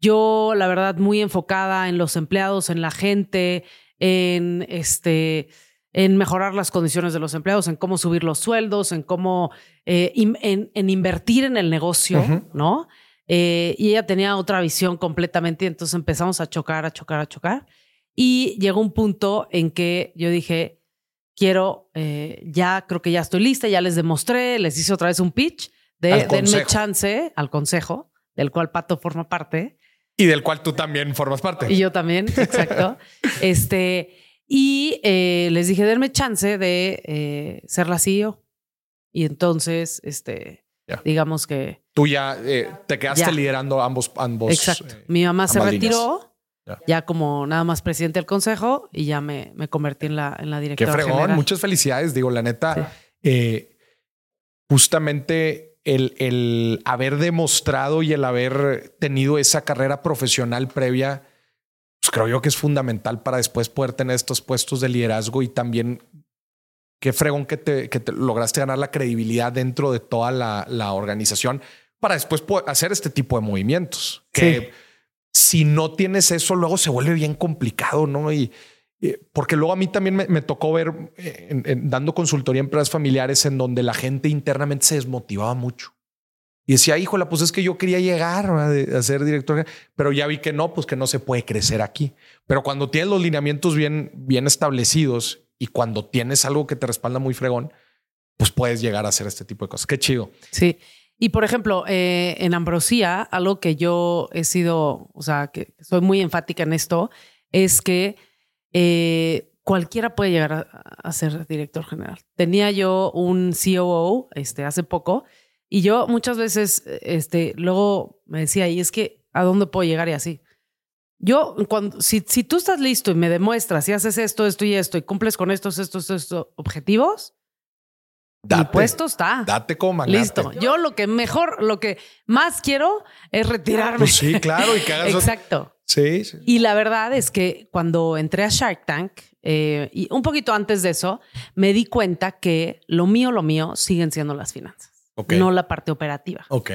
S1: Yo, la verdad, muy enfocada en los empleados, en la gente, en este, en mejorar las condiciones de los empleados, en cómo subir los sueldos, en cómo eh, in- en, en invertir en el negocio. ¿no? Eh, y ella tenía otra visión completamente, y entonces empezamos a chocar, a chocar, a chocar. Y llegó un punto en que yo dije, quiero, eh, ya creo que ya estoy lista, ya les demostré, les hice otra vez un pitch de denme chance al consejo, del cual Pato forma parte.
S2: Y del cual tú también formas parte.
S1: Y yo también, exacto. <laughs> este, y eh, les dije, denme chance de eh, ser la CEO. Y entonces, este, Digamos que,
S2: Tú ya eh, te quedaste
S1: Ya.
S2: liderando ambos, ambos.
S1: exacto.
S2: eh,
S1: Mi mamá se retiró,
S2: Ya.
S1: ya. como nada más presidente del consejo, y ya me, me convertí en la, en la
S2: Qué
S1: directora
S2: fregón.
S1: general.
S2: Muchas felicidades. Digo, la neta,
S1: Sí.
S2: eh, justamente el, el haber demostrado y el haber tenido esa carrera profesional previa, pues creo yo que es fundamental para después poder tener estos puestos de liderazgo y también qué fregón que te, que te lograste ganar la credibilidad dentro de toda la, la organización para después poder hacer este tipo de movimientos. Que si no tienes eso, luego se vuelve bien complicado, ¿no? Y porque luego a mí también me, me tocó ver eh, en- en- dando consultoría a empresas familiares en donde la gente internamente se desmotivaba mucho. Y decía, híjole, pues es que yo quería llegar a ser director, pero ya vi que no, pues que no se puede crecer aquí. Pero cuando tienes los lineamientos bien, bien establecidos y cuando tienes algo que te respalda muy fregón, pues puedes llegar a hacer este tipo de cosas. Qué chido.
S1: Sí. Y por ejemplo, eh, en Ambrosía, algo que yo he sido, o sea, que soy muy enfática en esto, es que eh, cualquiera puede llegar a, ser director general. Tenía yo un COO este, hace poco y yo muchas veces, este, luego me decía, y es que, ¿a dónde puedo llegar y así? Yo, cuando, si, si tú estás listo y me demuestras y haces esto, esto y esto y cumples con estos, estos, estos objetivos, mi
S2: Date,
S1: puesto está.
S2: date como.
S1: Listo. Yo lo que mejor, lo que más quiero es retirarme.
S2: Pues sí, claro. Y que hagas <laughs>
S1: Exacto.
S2: Sí, sí.
S1: Y la verdad es que cuando entré a Shark Tank, eh, y un poquito antes de eso, me di cuenta que lo mío, lo mío siguen siendo las finanzas,
S2: Ok.
S1: no la parte operativa.
S2: Ok.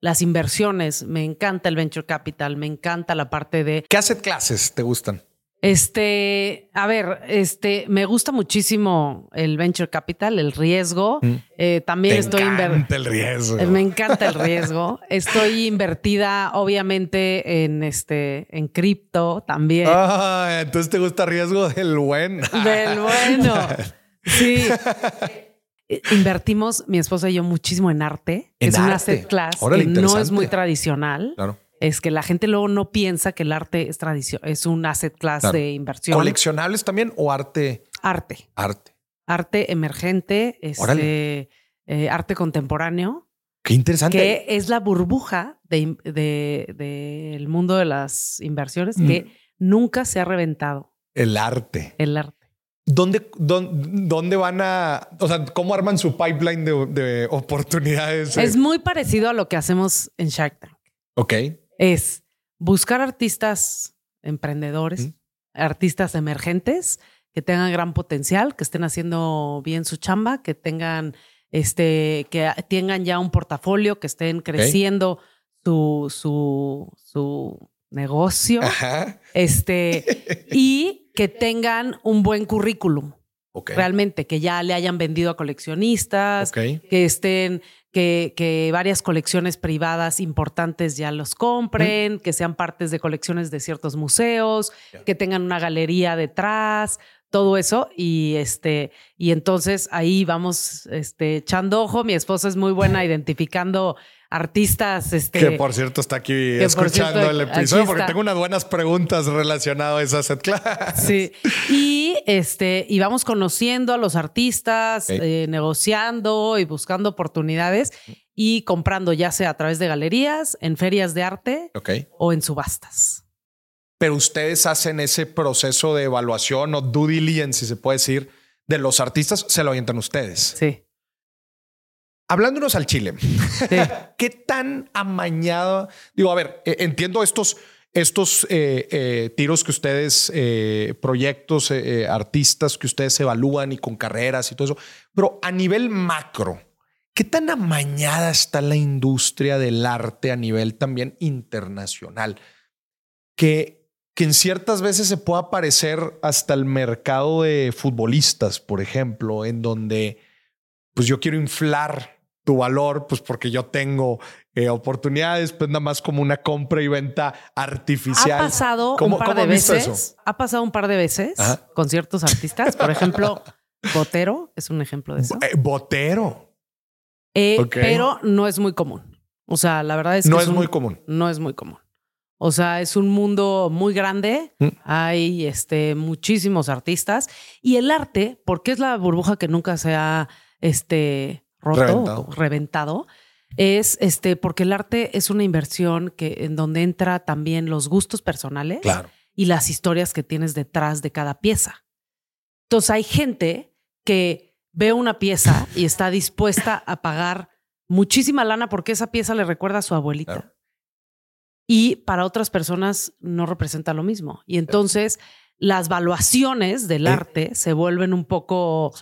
S1: Las inversiones, me encanta el venture capital, me encanta la parte de...
S2: ¿Qué asset clases te gustan?
S1: Este, a ver, este, me gusta muchísimo el venture capital, el riesgo.
S2: Mm.
S1: Eh, también
S2: Te
S1: estoy
S2: encanta el riesgo.
S1: eh, Me encanta el riesgo. Estoy invertida, obviamente, en este, en cripto también.
S2: Ah, entonces te gusta riesgo del buen.
S1: Del bueno. <laughs> Sí. <laughs> Eh, Invertimos, mi esposa y yo, muchísimo en arte.
S2: En
S1: es un asset class
S2: Órale,
S1: que no es muy tradicional.
S2: Claro.
S1: Es que la gente luego no piensa que el arte es tradición, es un asset class
S2: Claro.
S1: de inversión.
S2: ¿Coleccionables también o arte?
S1: Arte.
S2: Arte.
S1: Arte emergente, este, eh, arte contemporáneo,
S2: Qué interesante.
S1: que es la burbuja del de, mundo de las inversiones
S2: Mm.
S1: que nunca se ha reventado
S2: El arte.
S1: el arte.
S2: ¿Dónde, dónde, dónde van a, o sea, cómo arman su pipeline de, de oportunidades?
S1: Es muy parecido a lo que hacemos en Shark Tank.
S2: ok.
S1: Es buscar artistas emprendedores,
S2: Mm.
S1: artistas emergentes que tengan gran potencial, que estén haciendo bien su chamba, que tengan este, que tengan ya un portafolio, que estén creciendo su, su, su negocio,
S2: Ajá.
S1: este, <laughs> y que tengan un buen currículum,
S2: Ok.
S1: realmente, que ya le hayan vendido a coleccionistas,
S2: Ok.
S1: que estén, que, que varias colecciones privadas importantes ya los compren, que sean partes de colecciones de ciertos museos, que tengan una galería detrás, todo eso. Y este, y entonces ahí vamos este, echando ojo. Mi esposa es muy buena <laughs> identificando artistas. Este,
S2: Que por cierto está aquí escuchando
S1: cierto,
S2: el episodio porque tengo unas buenas preguntas relacionadas a esa set class.
S1: Sí. <laughs> Y este, y vamos conociendo a los artistas, eh, negociando y buscando oportunidades y comprando, ya sea a través de galerías, en ferias de arte
S2: Ok.
S1: o en subastas.
S2: Pero ustedes hacen ese proceso de evaluación o due diligence, si se puede decir, de los artistas, se lo avientan ustedes.
S1: Sí.
S2: Hablándonos al Chile,
S1: sí. <laughs>
S2: ¿qué tan amañado? Digo, a ver, eh, entiendo estos, estos eh, eh, tiros que ustedes, eh, proyectos, artistas que ustedes evalúan y con carreras y todo eso, pero a nivel macro, ¿qué tan amañada está la industria del arte a nivel también internacional? Que, que en ciertas veces se pueda parecer hasta el mercado de futbolistas, por ejemplo, en donde pues yo quiero inflar tu valor, pues porque yo tengo eh, oportunidades, pues nada más como una compra y venta artificial.
S1: Ha pasado
S2: ¿Cómo-
S1: un par
S2: cómo
S1: de veces.
S2: eso?
S1: Ha pasado un par de veces
S2: Ajá.
S1: con ciertos artistas. Por ejemplo, <laughs> Botero es un ejemplo de eso.
S2: Eh, botero.
S1: Eh. Pero no es muy común. O sea, la verdad es que
S2: no es
S1: un-
S2: muy común.
S1: no es muy común. O sea, es un mundo muy grande.
S2: Mm.
S1: Hay este, muchísimos artistas. Y el arte, porque es la burbuja que nunca se ha este, roto
S2: Reventado.
S1: o reventado, es este, porque el arte es una inversión que, en donde entra también los gustos personales
S2: Claro.
S1: y las historias que tienes detrás de cada pieza. Entonces hay gente que ve una pieza y está dispuesta a pagar muchísima lana porque esa pieza le recuerda a su abuelita.
S2: Claro.
S1: Y para otras personas no representa lo mismo. Y entonces las valuaciones del
S2: Eh.
S1: arte se vuelven un poco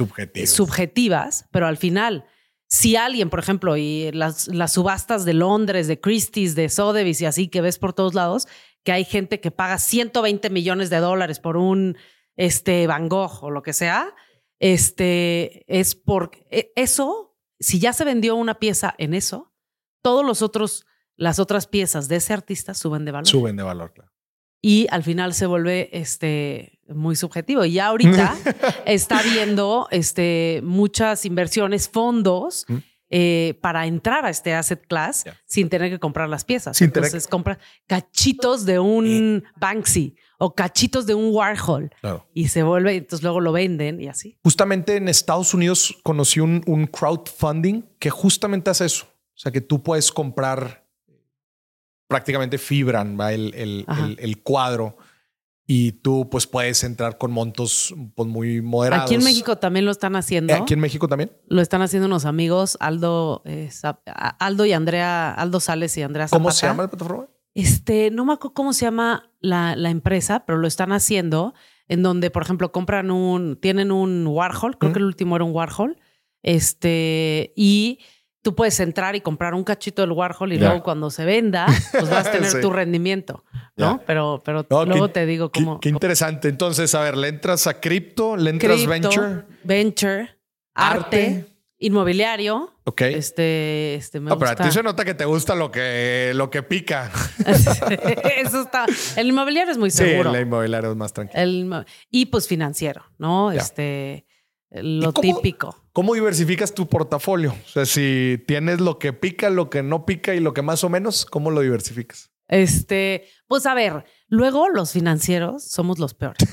S1: subjetivas, pero al final, si alguien, por ejemplo, y las, las subastas de Londres, de Christie's, de Sotheby's y así que ves por todos lados, que hay gente que paga 120 millones de dólares por un este, Van Gogh o lo que sea, este, es porque eso, si ya se vendió una pieza en eso, todos los otros, las otras piezas de ese artista suben de valor
S2: Suben de valor, claro.
S1: Y al final se vuelve este muy subjetivo. Y ya ahorita <laughs> está viendo este, muchas inversiones, fondos
S2: Mm.
S1: eh, para entrar a este asset class sin tener que comprar las piezas.
S2: Sin
S1: Entonces compra cachitos de un Banksy o cachitos de un Warhol
S2: Claro.
S1: y se vuelve, entonces luego lo venden y así.
S2: Justamente en Estados Unidos conocí un, un crowdfunding que justamente hace eso. O sea, que tú puedes comprar prácticamente fibran, ¿va? El, el, el- el cuadro y tú pues puedes entrar con montos pues, muy moderados.
S1: Aquí en México también lo están haciendo.
S2: Eh, Aquí en México también.
S1: Lo están haciendo unos amigos, Aldo, eh, Aldo y Andrea, Aldo Sales y Andrea Zapata.
S2: ¿Cómo se llama la plataforma?
S1: Este, no me acuerdo cómo se llama la, la empresa, pero lo están haciendo en donde, por ejemplo, compran un, tienen un Warhol, creo
S2: Mm.
S1: que el último era un Warhol, este, y tú puedes entrar y comprar un cachito del Warhol y luego cuando se venda, pues vas a <laughs> tener tu rendimiento, ¿no? Pero, pero luego te digo cómo.
S2: Qué, interesante. Entonces, a ver, le entras a cripto, le entras venture.
S1: Venture, arte, inmobiliario.
S2: Ok.
S1: Este, este
S2: me no, pero a ti se nota que te gusta lo que, lo que pica. <laughs>
S1: Eso está. El inmobiliario es muy seguro.
S2: Sí, el inmobiliario es más tranquilo.
S1: y pues financiero, ¿no? Este lo típico.
S2: ¿Cómo diversificas tu portafolio? O sea, si tienes lo que pica, lo que no pica y lo que más o menos, ¿cómo lo diversificas?
S1: Este, pues a ver, luego los financieros somos los peores.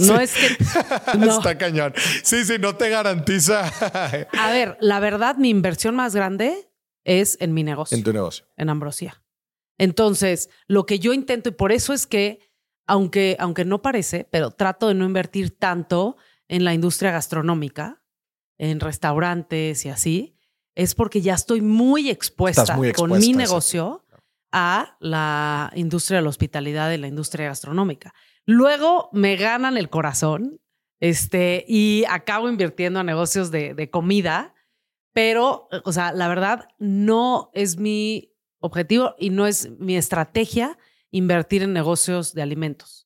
S1: No, <laughs> es que. <laughs>
S2: Está cañón. Sí, sí, no te garantiza. <laughs>
S1: a ver, la verdad, mi inversión más grande es en mi negocio.
S2: En tu negocio.
S1: En Ambrosía. Entonces, lo que yo intento, y por eso es que, aunque, aunque no parece, pero trato de no invertir tanto en la industria gastronómica, en restaurantes y así, es porque ya estoy muy expuesta, con mi negocio a la industria de la hospitalidad y la industria gastronómica. Luego me ganan el corazón este, y acabo invirtiendo a negocios de, de comida, pero, o sea, la verdad no es mi objetivo y no es mi estrategia invertir en negocios de alimentos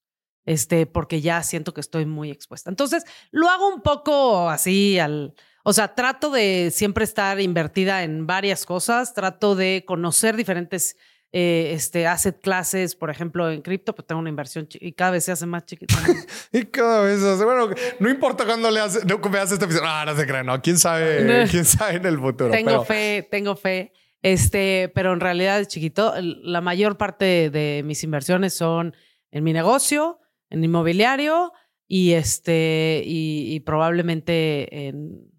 S1: este, porque ya siento que estoy muy expuesta. Entonces, lo hago un poco así al, o sea, trato de siempre estar invertida en varias cosas, trato de conocer diferentes eh, este, asset classes, por ejemplo, en cripto, pues tengo una inversión y cada vez se hace más chiquita. <laughs>
S2: y cada vez se hace, bueno, no importa cuando le hace, no, me hace esta visión, ah, no se cree, no, quién sabe, <laughs> quién sabe en el futuro.
S1: Tengo fe, tengo fe. Este, pero en realidad chiquito. La mayor parte de mis inversiones son en mi negocio, en inmobiliario y este y, probablemente en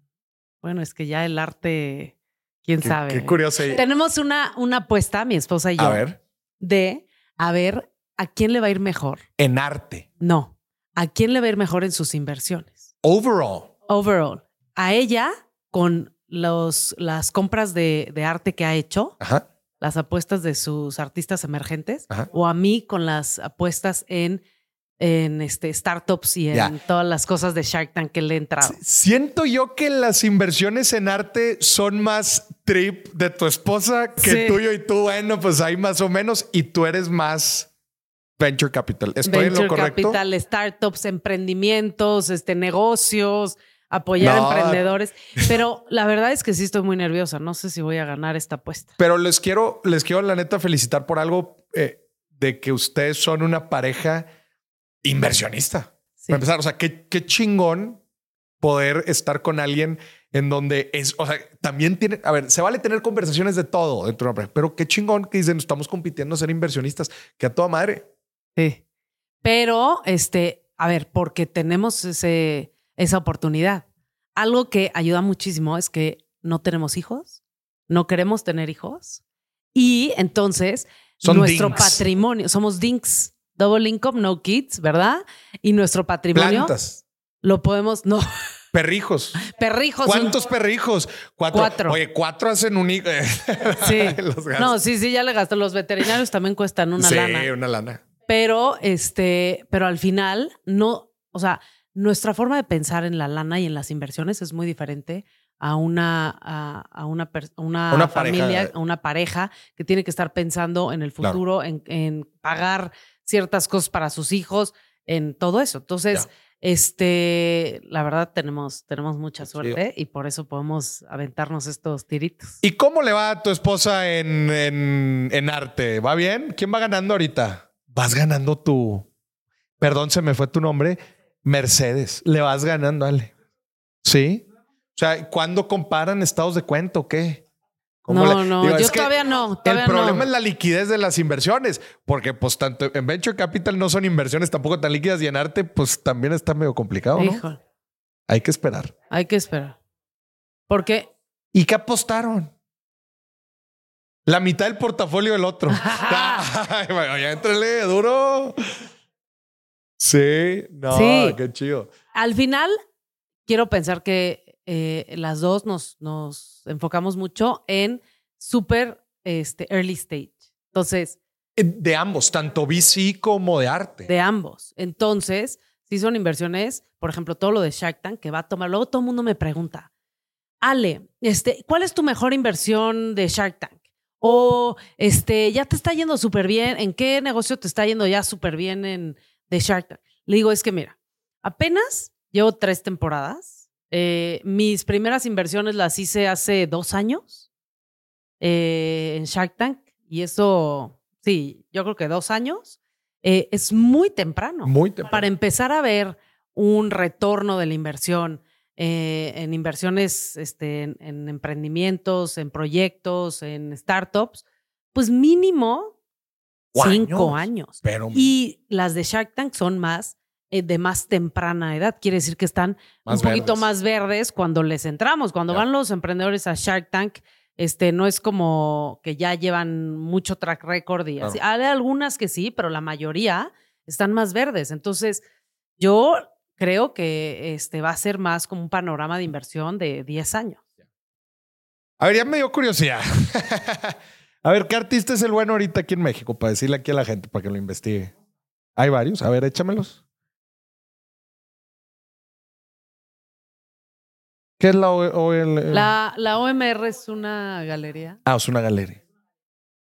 S1: bueno es que ya el arte quién sabe
S2: qué curioso
S1: tenemos una una apuesta mi esposa y yo
S2: a ver.
S1: de a ver a quién le va a ir mejor
S2: en arte.
S1: No a quién le va a ir mejor en sus inversiones
S2: overall.
S1: Overall a ella con los las compras de, de arte que ha hecho
S2: Ajá.
S1: las apuestas de sus artistas emergentes o a mí con las apuestas en en este, startups y en todas las cosas de Shark Tank que le he entrado.
S2: Siento yo que las inversiones en arte son más trip de tu esposa que tuyo y tú, bueno, pues hay más o menos y tú eres más venture capital. ¿Estoy en lo correcto?
S1: capital, startups, emprendimientos, este, negocios, apoyar a emprendedores. Pero la verdad es que sí estoy muy nerviosa. No sé si voy a ganar esta apuesta.
S2: Pero les quiero, les quiero la neta felicitar por algo eh, de que ustedes son una pareja inversionista. Para empezar, o sea, qué, qué chingón poder estar con alguien en donde es, o sea, también tiene, a ver, se vale tener conversaciones de todo dentro de una empresa, pero qué chingón que dicen, estamos compitiendo a ser inversionistas, que a toda madre.
S1: Sí. Pero, este, a ver, porque tenemos ese, esa oportunidad. Algo que ayuda muchísimo es que no tenemos hijos, no queremos tener hijos y entonces nuestro patrimonio, somos dinks double income, no kids, ¿verdad? Y nuestro patrimonio
S2: Plantas.
S1: lo podemos, no.
S2: Perrijos. <laughs>
S1: Perrijos.
S2: ¿Cuántos perrijos? Cuatro. Oye, cuatro hacen un hijo. <laughs>
S1: sí. no, sí, sí, ya le gastó. Los veterinarios también cuestan una lana.
S2: Sí, una lana.
S1: Pero, este, pero al final, no, o sea, nuestra forma de pensar en la lana y en las inversiones es muy diferente a una, a, una, una, familia, a una pareja que tiene que estar pensando en el futuro, en, en pagar ciertas cosas para sus hijos, en todo eso. Entonces, este, la verdad tenemos, tenemos mucha suerte y por eso podemos aventarnos estos tiritos.
S2: ¿Y cómo le va a tu esposa en, en, en arte? ¿Va bien? ¿Quién va ganando ahorita? Vas ganando tú. Perdón, se me fue tu nombre. Mercedes. Le vas ganando, Ale. ¿Sí? O sea, ¿cuándo comparan estados de cuenta o qué?
S1: No, no, yo todavía no.
S2: el problema es la liquidez de las inversiones, porque pues tanto en Venture Capital no son inversiones tampoco tan líquidas y en arte pues también está medio complicado, ¿no? Hay que esperar.
S1: Hay que esperar. ¿Por qué?
S2: ¿Y qué apostaron? La mitad del portafolio del otro. <laughs> <laughs> Oye, entrele duro. Sí, no, qué chido.
S1: Al final, quiero pensar que eh, las dos nos, nos enfocamos mucho en super este, early stage. Entonces.
S2: De ambos, tanto VC como de arte.
S1: De ambos. Entonces, si son inversiones, por ejemplo, todo lo de Shark Tank que va a tomar. Luego todo el mundo me pregunta, Ale, este, ¿cuál es tu mejor inversión de Shark Tank? O este, ya te está yendo súper bien. ¿En qué negocio te está yendo ya súper bien en, de Shark Tank? Le digo, es que mira, apenas llevo tres temporadas. Eh, mis primeras inversiones las hice hace dos años eh, en Shark Tank. Y eso, sí, yo creo que dos años. Eh, es muy temprano.
S2: Muy temprano.
S1: Para empezar a ver un retorno de la inversión en inversiones, este, en, en emprendimientos, en proyectos, en startups, pues mínimo
S2: ¿O
S1: cinco
S2: años?
S1: años.
S2: Pero
S1: Y las de Shark Tank son más de más temprana edad. Quiere decir que están
S2: Más
S1: un poquito más verdes cuando les entramos. Cuando van los emprendedores a Shark Tank, este, no es como que ya llevan mucho track record y
S2: Claro.
S1: así. Hay algunas que sí, pero la mayoría están más verdes. Entonces, yo creo que este, va a ser más como un panorama de inversión de 10 años.
S2: A ver, ya me dio curiosidad. <laughs> a ver, ¿qué artista es el bueno ahorita aquí en México? Para decirle aquí a la gente, para que lo investigue. Hay varios. A ver, échamelos. ¿Qué es la OL?
S1: La, la OMR es una galería.
S2: Ah, es una galería.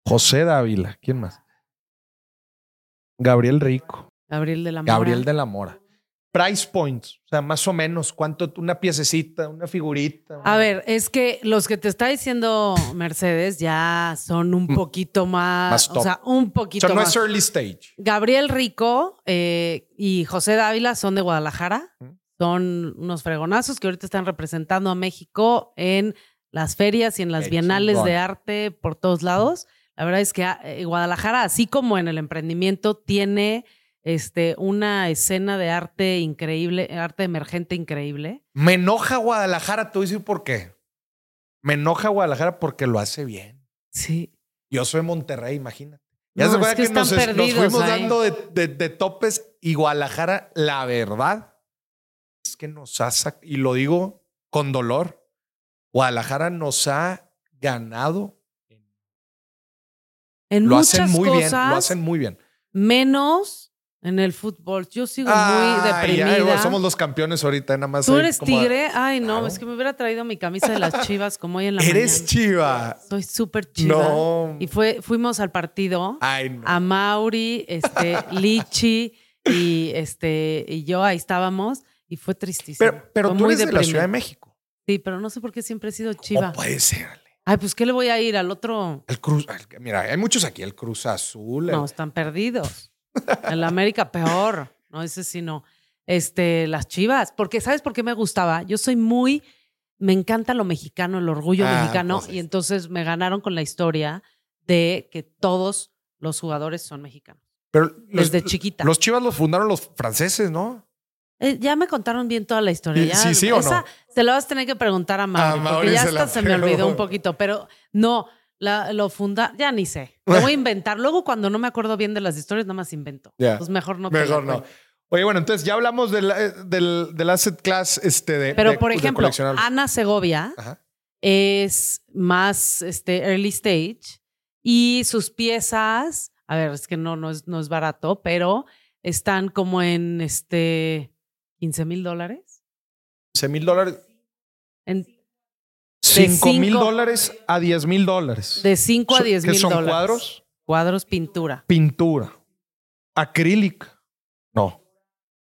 S2: José Dávila. ¿Quién más? Gabriel Rico.
S1: Gabriel de la Mora.
S2: Gabriel de la Mora. Price points. O sea, más o menos. ¿Cuánto? Una piececita, una figurita.
S1: A ver, es que los que te está diciendo Mercedes ya son un poquito más,
S2: Más top.
S1: o sea, un
S2: O
S1: poquito
S2: sea, no
S1: más.
S2: es early stage.
S1: Gabriel Rico eh, y José Dávila son de Guadalajara.
S2: Ujú.
S1: Son unos fregonazos que ahorita están representando a México en las ferias y en las
S2: Qué
S1: bienales
S2: chingón.
S1: de arte por todos lados. La verdad es que ah, eh, Guadalajara, así como en el emprendimiento, tiene este, una escena de arte increíble, arte emergente increíble.
S2: Me enoja Guadalajara. A decir por qué. Me enoja Guadalajara porque lo hace bien.
S1: Sí.
S2: Yo soy Monterrey, imagínate. Ya
S1: No,
S2: se
S1: es que
S2: que, nos, fuimos
S1: ahí.
S2: dando de, de- de topes y Guadalajara, la verdad, que nos ha sac- y lo digo con dolor, Guadalajara nos ha ganado.
S1: En
S2: Lo
S1: muchas
S2: hacen muy
S1: cosas,
S2: bien, lo hacen muy bien.
S1: menos en el fútbol. Yo sigo muy deprimida.
S2: somos los campeones ahorita, nada más.
S1: ¿Tú eres
S2: como-
S1: tigre? Ay, no,
S2: Claro.
S1: es que me hubiera traído mi camisa de las <laughs> chivas como hoy en la
S2: Eres
S1: mañana.
S2: chiva.
S1: Soy súper chiva.
S2: No.
S1: Y fue, fuimos al partido.
S2: Ay, no.
S1: A Mauri, este, <laughs> Lichi y, este, y yo ahí estábamos y fue tristísimo.
S2: Pero, pero
S1: Fue
S2: tú eres de la Ciudad de. México.
S1: Sí, pero no sé por qué siempre he sido
S2: ¿Cómo
S1: chiva.
S2: puede ser? Ale?
S1: Ay, pues ¿qué le voy a ir al otro?
S2: El Cruz, mira, hay muchos aquí, el Cruz Azul. el-
S1: No, están perdidos. En la América peor. No, ese sí no. Este, las chivas. Porque, ¿sabes por qué me gustaba? Yo soy muy, me encanta lo mexicano, el orgullo
S2: Ah,
S1: mexicano. y entonces me ganaron con la historia de que todos los jugadores son mexicanos.
S2: pero los-
S1: Desde chiquita.
S2: Los Chivas los fundaron los franceses, ¿no?
S1: Eh, ya me contaron bien toda la historia.
S2: Sí,
S1: ya-
S2: sí, sí o
S1: esa
S2: no.
S1: Se lo vas a tener que preguntar a Mauri, porque ya
S2: se
S1: hasta
S2: la
S1: se me olvidó un poquito, pero no, la, lo funda, ya ni sé. Lo voy a inventar. Luego, cuando no me acuerdo bien de las historias, nada más invento.
S2: Ya.
S1: Pues mejor no. la
S2: Mejor no. Oye, bueno, entonces ya hablamos del, eh, del, del asset class este de.
S1: Pero,
S2: de-
S1: por
S2: de
S1: ejemplo. Ana Segovia
S2: Ajá.
S1: es más este, early stage y sus piezas, a ver, es que no, no, es, no es barato, pero están como en este 15 mil dólares.
S2: 15 mil dólares.
S1: En-
S2: 5 mil dólares a 10 mil dólares.
S1: De 5 a
S2: So-
S1: 10
S2: ¿qué
S1: mil
S2: son
S1: dólares.
S2: cuadros?
S1: Cuadros, pintura.
S2: Pintura. Acrílica. No.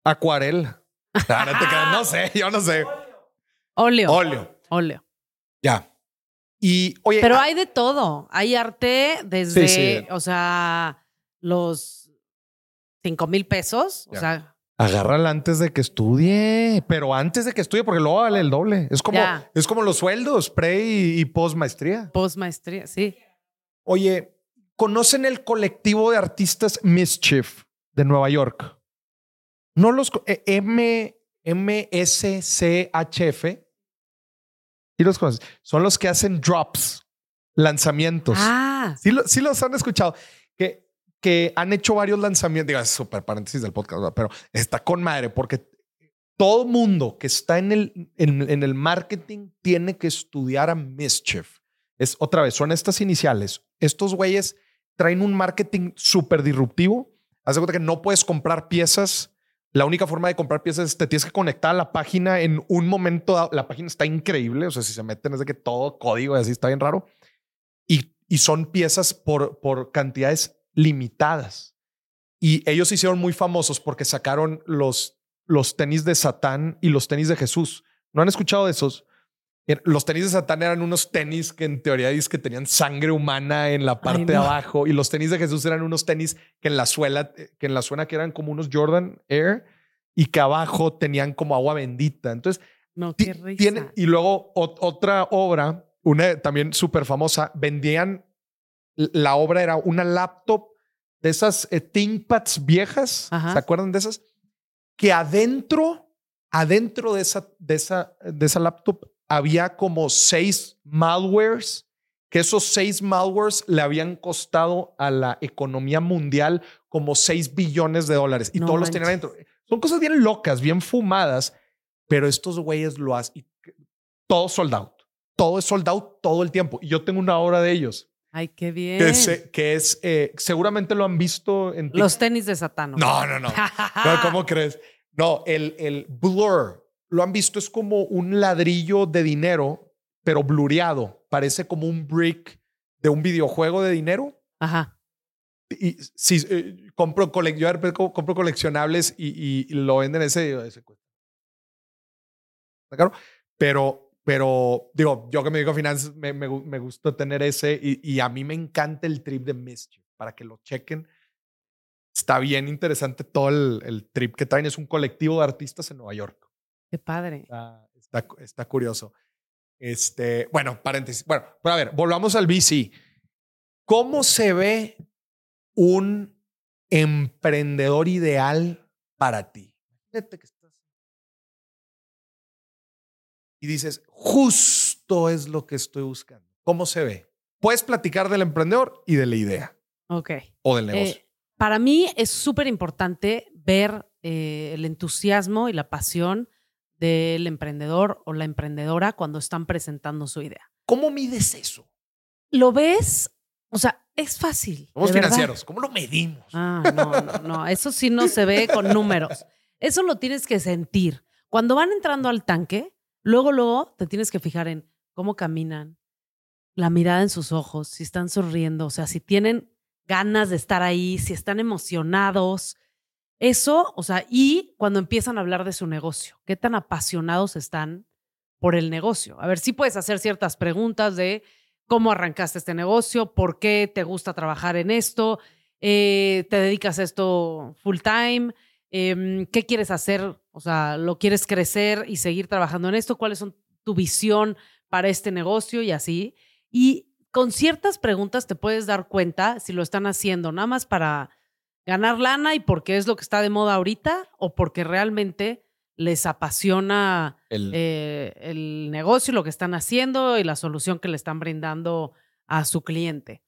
S2: Acuarela. Ah, no, te creas, no <laughs> sé, yo no sé.
S1: Óleo.
S2: Óleo.
S1: Óleo.
S2: Ya. Y oye,
S1: Pero
S2: ah,
S1: hay de todo. Hay arte desde,
S2: Sí, sí.
S1: o sea, los 5 mil pesos. O
S2: Ya.
S1: sea,
S2: agárrala antes de que estudie, pero antes de que estudie, porque luego vale el doble. Es como,
S1: Ya.
S2: es como los sueldos, pre y, y post maestría.
S1: post maestría. Sí.
S2: Oye, ¿conocen el colectivo de artistas Mischief de Nueva York? No los eh, M, MSCHF. ¿Sí los conoces? Son los que hacen drops, lanzamientos.
S1: Ah,
S2: Sí, lo- sí los han escuchado. Que, que han hecho varios lanzamientos. Digo, es súper paréntesis del podcast, pero está con madre porque todo mundo que está en el, en, el marketing tiene que estudiar a Mischief. Es otra vez, son estas iniciales. Estos güeyes traen un marketing súper disruptivo. Haz de cuenta que no puedes comprar piezas La única forma de comprar piezas es te tienes que conectar a la página en un momento. La página está increíble. O sea, si se meten es de que todo código así está bien raro. Y, y son piezas por, por cantidades limitadas. Y ellos se hicieron muy famosos porque sacaron los, los tenis de Satán y los tenis de Jesús. ¿No han escuchado de esos? Los tenis de Satán eran unos tenis que en teoría dice que tenían sangre humana en la parte de abajo y los tenis de Jesús eran unos tenis que en la suela, eh, que en la suela que eran como unos Jordan Air y que abajo tenían como agua bendita. Entonces,
S1: no, qué
S2: tiene, y luego otra obra, una también súper famosa, vendían, la obra era una laptop de esas eh, ThinkPads viejas, ¿se acuerdan de esas? Que adentro, adentro de esa, de esa, de esa laptop había como seis malwares, que esos seis malwares le habían costado a la economía mundial como seis billones de dólares y todos los tenían adentro. Son cosas bien locas, bien fumadas, pero estos güeyes lo hacen. Todo sold out. Todo es sold out todo el tiempo. Y yo tengo una obra de ellos.
S1: Ay, qué bien.
S2: Que es, eh, seguramente lo han visto en...
S1: Los tenis de Satán.
S2: No, no, no. <laughs> no ¿Cómo crees? No, el, el blur lo han visto, es como un ladrillo de dinero, pero blureado. Parece como un brick de un videojuego de dinero.
S1: Ajá.
S2: Y si eh, compro, yo compro coleccionables y, y, lo venden ese, ese cuesta. Claro, pero, pero digo, yo que me digo finanzas, me, me, me gusta tener ese y, y, a mí me encanta el trip de Mischief para que lo chequen. Está bien interesante todo el, el trip que traen. Es un colectivo de artistas en Nueva York.
S1: Qué padre.
S2: Está, está, curioso. Este, bueno, paréntesis. Bueno, pero a ver, volvamos al VC. ¿Cómo se ve un emprendedor ideal para ti? Y dices, justo es lo que estoy buscando. ¿Cómo se ve? Puedes platicar del emprendedor y de la idea.
S1: Ok.
S2: O del negocio. Eh,
S1: para mí es súper importante ver eh, el entusiasmo y la pasión del emprendedor o la emprendedora cuando están presentando su idea.
S2: ¿Cómo mides eso?
S1: Lo ves, o sea, es fácil.
S2: Somos financieros, ¿cómo lo medimos?
S1: Ah, no, no, no, eso sí no se ve con números. Eso lo tienes que sentir. Cuando van entrando al tanque, luego, luego te tienes que fijar en cómo caminan, la mirada en sus ojos, si están sonriendo, o sea, si tienen ganas de estar ahí, si están emocionados, eso, o sea, y cuando empiezan a hablar de su negocio, qué tan apasionados están por el negocio. A ver, sí puedes hacer ciertas preguntas de cómo arrancaste este negocio, por qué te gusta trabajar en esto, eh, te dedicas a esto full time, em, qué quieres hacer, o sea, lo quieres crecer y seguir trabajando en esto, cuáles son tu visión para este negocio y así. Y con ciertas preguntas te puedes dar cuenta si lo están haciendo nada más para ganar lana y porque es lo que está de moda ahorita o porque realmente les apasiona el, eh, el negocio, lo que están haciendo y la solución que le están brindando a su cliente.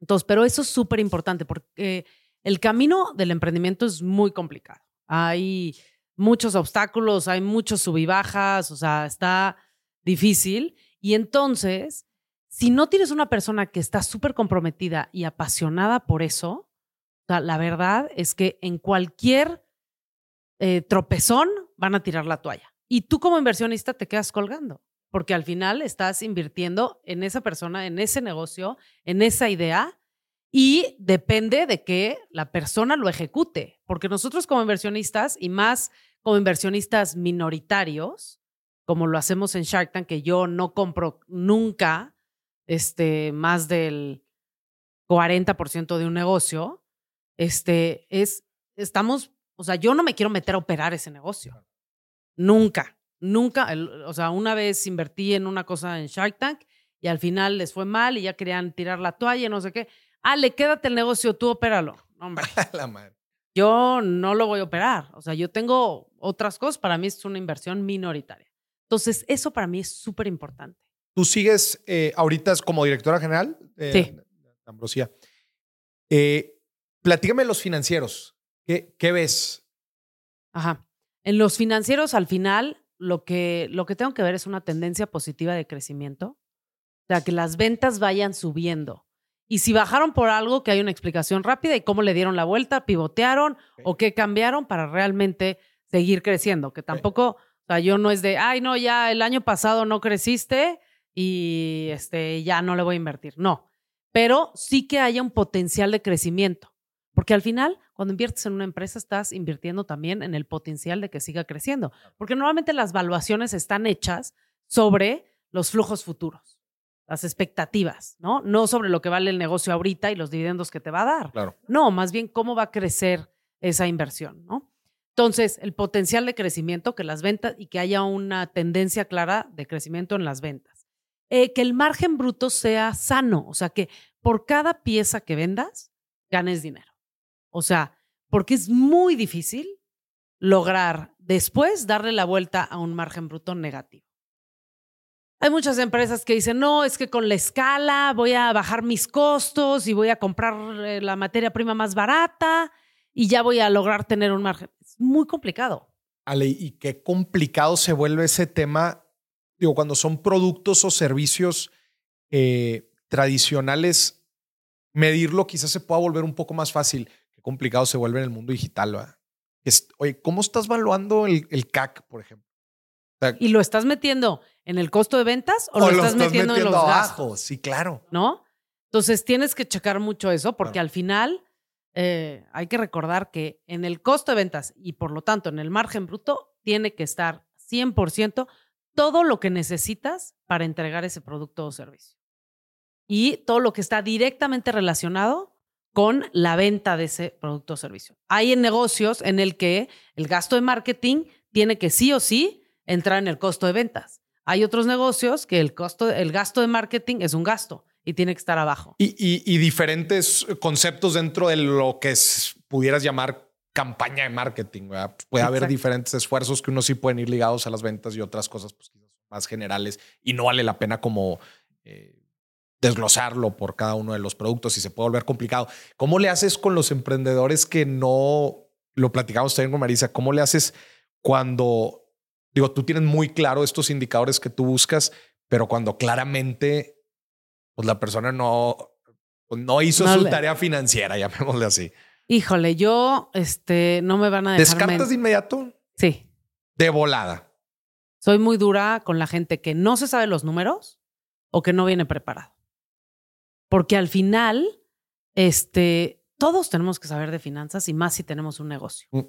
S1: Entonces, pero eso es súper importante porque el camino del emprendimiento es muy complicado. Hay muchos obstáculos, hay muchos sub y bajas, o sea, está difícil. Y entonces, si no tienes una persona que está súper comprometida y apasionada por eso, la verdad es que en cualquier eh, tropezón van a tirar la toalla. Y tú como inversionista te quedas colgando, porque al final estás invirtiendo en esa persona, en ese negocio, en esa idea, y depende de que la persona lo ejecute, porque nosotros como inversionistas, y más como inversionistas minoritarios, como lo hacemos en Shark Tank, que yo no compro nunca este, más del 40% de un negocio, este, es, estamos, o sea, yo no me quiero meter a operar ese negocio. Nunca, nunca, o sea, una vez invertí en una cosa en Shark Tank y al final les fue mal y ya querían tirar la toalla, no sé qué. Ah, le quédate el negocio, tú opéralo. hombre. <laughs>
S2: la madre.
S1: Yo no lo voy a operar. O sea, yo tengo otras cosas. Para mí es una inversión minoritaria. Entonces, eso para mí es súper importante.
S2: Tú sigues eh, ahorita como directora general de,
S1: sí.
S2: Ambrosía. Eh, Platícame los financieros. ¿Qué, ¿Qué, ves?
S1: Ajá. En los financieros, al final, lo que, lo que tengo que ver es una tendencia positiva de crecimiento. O sea, que las ventas vayan subiendo. Y si bajaron por algo, que hay una explicación rápida y cómo le dieron la vuelta, pivotearon o qué cambiaron para realmente seguir creciendo. Que tampoco, o sea, yo no es de, ay, no, ya el año pasado no creciste y este, ya no le voy a invertir. No, pero sí que haya un potencial de crecimiento. Porque al final, cuando inviertes en una empresa, estás invirtiendo también en el potencial de que siga creciendo. Porque normalmente las valuaciones están hechas sobre los flujos futuros, las expectativas, ¿no? No sobre lo que vale el negocio ahorita y los dividendos que te va a dar.
S2: Claro.
S1: No, más bien cómo va a crecer esa inversión, ¿no? Entonces, el potencial de crecimiento, que las ventas y que haya una tendencia clara de crecimiento en las ventas. Eh, que el margen bruto sea sano, o sea, que por cada pieza que vendas, ganes dinero. O sea, porque es muy difícil lograr después darle la vuelta a un margen bruto negativo. Hay muchas empresas que dicen, no, es que con la escala voy a bajar mis costos y voy a comprar eh, la materia prima más barata y ya voy a lograr tener un margen. Es muy complicado.
S2: Ale, y qué complicado se vuelve ese tema, digo, cuando son productos o servicios eh, tradicionales, medirlo quizás se pueda volver un poco más fácil complicado se vuelve en el mundo digital. oye, ¿cómo estás valuando el, CAC, por ejemplo?
S1: ¿Y lo estás metiendo en el costo de ventas o, lo, estás, metiendo, en los abajo?
S2: Sí, claro.
S1: ¿No? Entonces tienes que checar mucho eso porque al final eh, hay que recordar que en el costo de ventas y por lo tanto en el margen bruto tiene que estar 100% todo lo que necesitas para entregar ese producto o servicio. Y todo lo que está directamente relacionado con la venta de ese producto o servicio. Hay en negocios en el que el gasto de marketing tiene que sí o sí entrar en el costo de ventas. Hay otros negocios que el, costo, el gasto de marketing es un gasto y tiene que estar abajo.
S2: Y, diferentes conceptos dentro de lo que pudieras llamar campaña de marketing. Puede haber diferentes esfuerzos que unos sí pueden ir ligados a las ventas y otras cosas pues, más generales y no vale la pena como... Eh, desglosarlo por cada uno de los productos y se puede volver complicado. ¿Cómo le haces con los emprendedores que no, lo platicamos también con Marisa, cómo le haces cuando, digo, tú tienes muy claro estos indicadores que tú buscas, pero cuando claramente pues la persona no, no hizo su tarea financiera, llamémosle así.
S1: Híjole, yo, este, no me van a dejar.
S2: ¿Descartas de inmediato?
S1: Sí.
S2: De volada.
S1: Soy muy dura con la gente que no se sabe los números o que no viene preparado. Porque al final, este, todos tenemos que saber de finanzas y más si tenemos un negocio. Mm.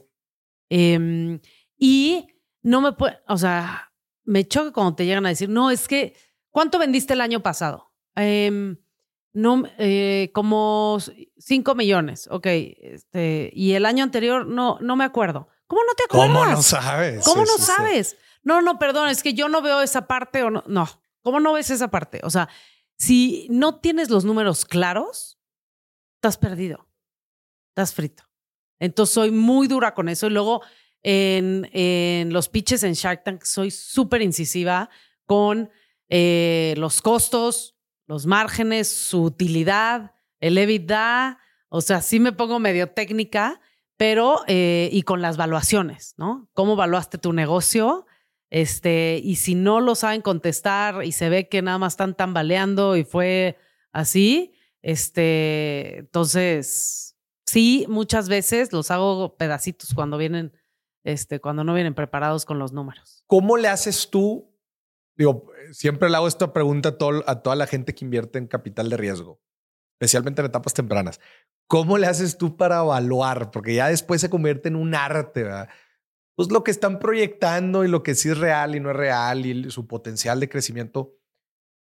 S1: Em, y no me puede, o sea, me choca cuando te llegan a decir, no, es que, ¿cuánto vendiste el año pasado? Em, no, eh, como 5 millones, ok. Este, y el año anterior, no, no me acuerdo. ¿Cómo no te acuerdas?
S2: ¿Cómo no sabes?
S1: ¿Cómo no sabes? No, no, perdón, es que yo no veo esa parte o no. No, ¿cómo no ves esa parte? O sea, si no tienes los números claros, estás perdido, estás frito. Entonces soy muy dura con eso y luego en, los pitches en Shark Tank soy súper incisiva con eh, los costos, los márgenes, su utilidad, el EBITDA. O sea, sí me pongo medio técnica, pero eh, y con las valuaciones, ¿no? ¿Cómo evaluaste tu negocio? Este, y si no lo saben contestar y se ve que nada más están tambaleando y fue así, este, entonces, sí, muchas veces los hago pedacitos cuando vienen, este, cuando no vienen preparados con los números.
S2: ¿Cómo le haces tú? Digo, siempre le hago esta pregunta a, a toda la gente que invierte en capital de riesgo, especialmente en etapas tempranas. ¿Cómo le haces tú para evaluar? Porque ya después se convierte en un arte, ¿verdad? pues lo que están proyectando y lo que sí es real y no es real y su potencial de crecimiento,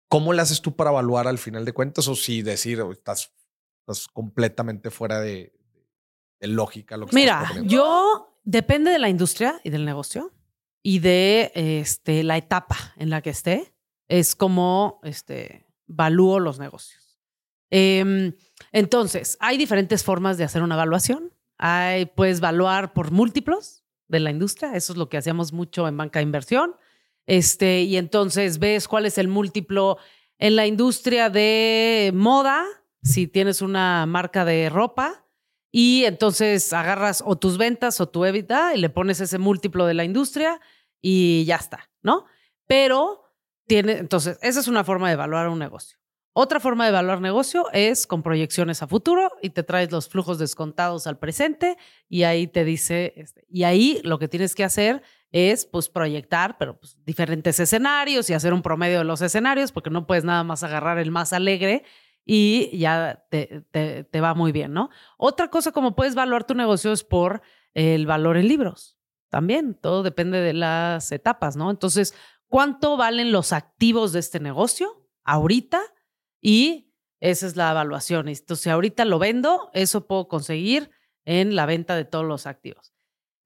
S2: ¿cómo le haces tú para evaluar al final de cuentas o si decir estás, estás completamente fuera de, lógica? Lo que
S1: Mira, yo depende de la industria y del negocio y de este, la etapa en la que esté, es como este, los negocios. Em, entonces, hay diferentes formas de hacer una evaluación. Hay, puedes evaluar por múltiplos, de la industria. Eso es lo que hacíamos mucho en banca de inversión. Este, y entonces ves cuál es el múltiplo en la industria de moda, si tienes una marca de ropa, y entonces agarras o tus ventas o tu EBITDA y le pones ese múltiplo de la industria y ya está, ¿no? Pero tiene, entonces, esa es una forma de evaluar un negocio. Otra forma de evaluar negocio es con proyecciones a futuro y te traes los flujos descontados al presente y ahí te dice, este, y ahí lo que tienes que hacer es pues proyectar, pero pues, diferentes escenarios y hacer un promedio de los escenarios porque no puedes nada más agarrar el más alegre y ya te, te, va muy bien, ¿no? Otra cosa como puedes evaluar tu negocio es por el valor en libros. También, todo depende de las etapas, ¿no? Entonces, ¿cuánto valen los activos de este negocio ahorita? Y esa es la evaluación. Entonces, si ahorita lo vendo, eso puedo conseguir en la venta de todos los activos.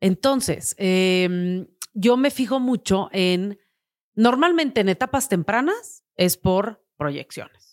S1: Entonces, em, yo me fijo mucho en, normalmente en etapas tempranas es por proyecciones.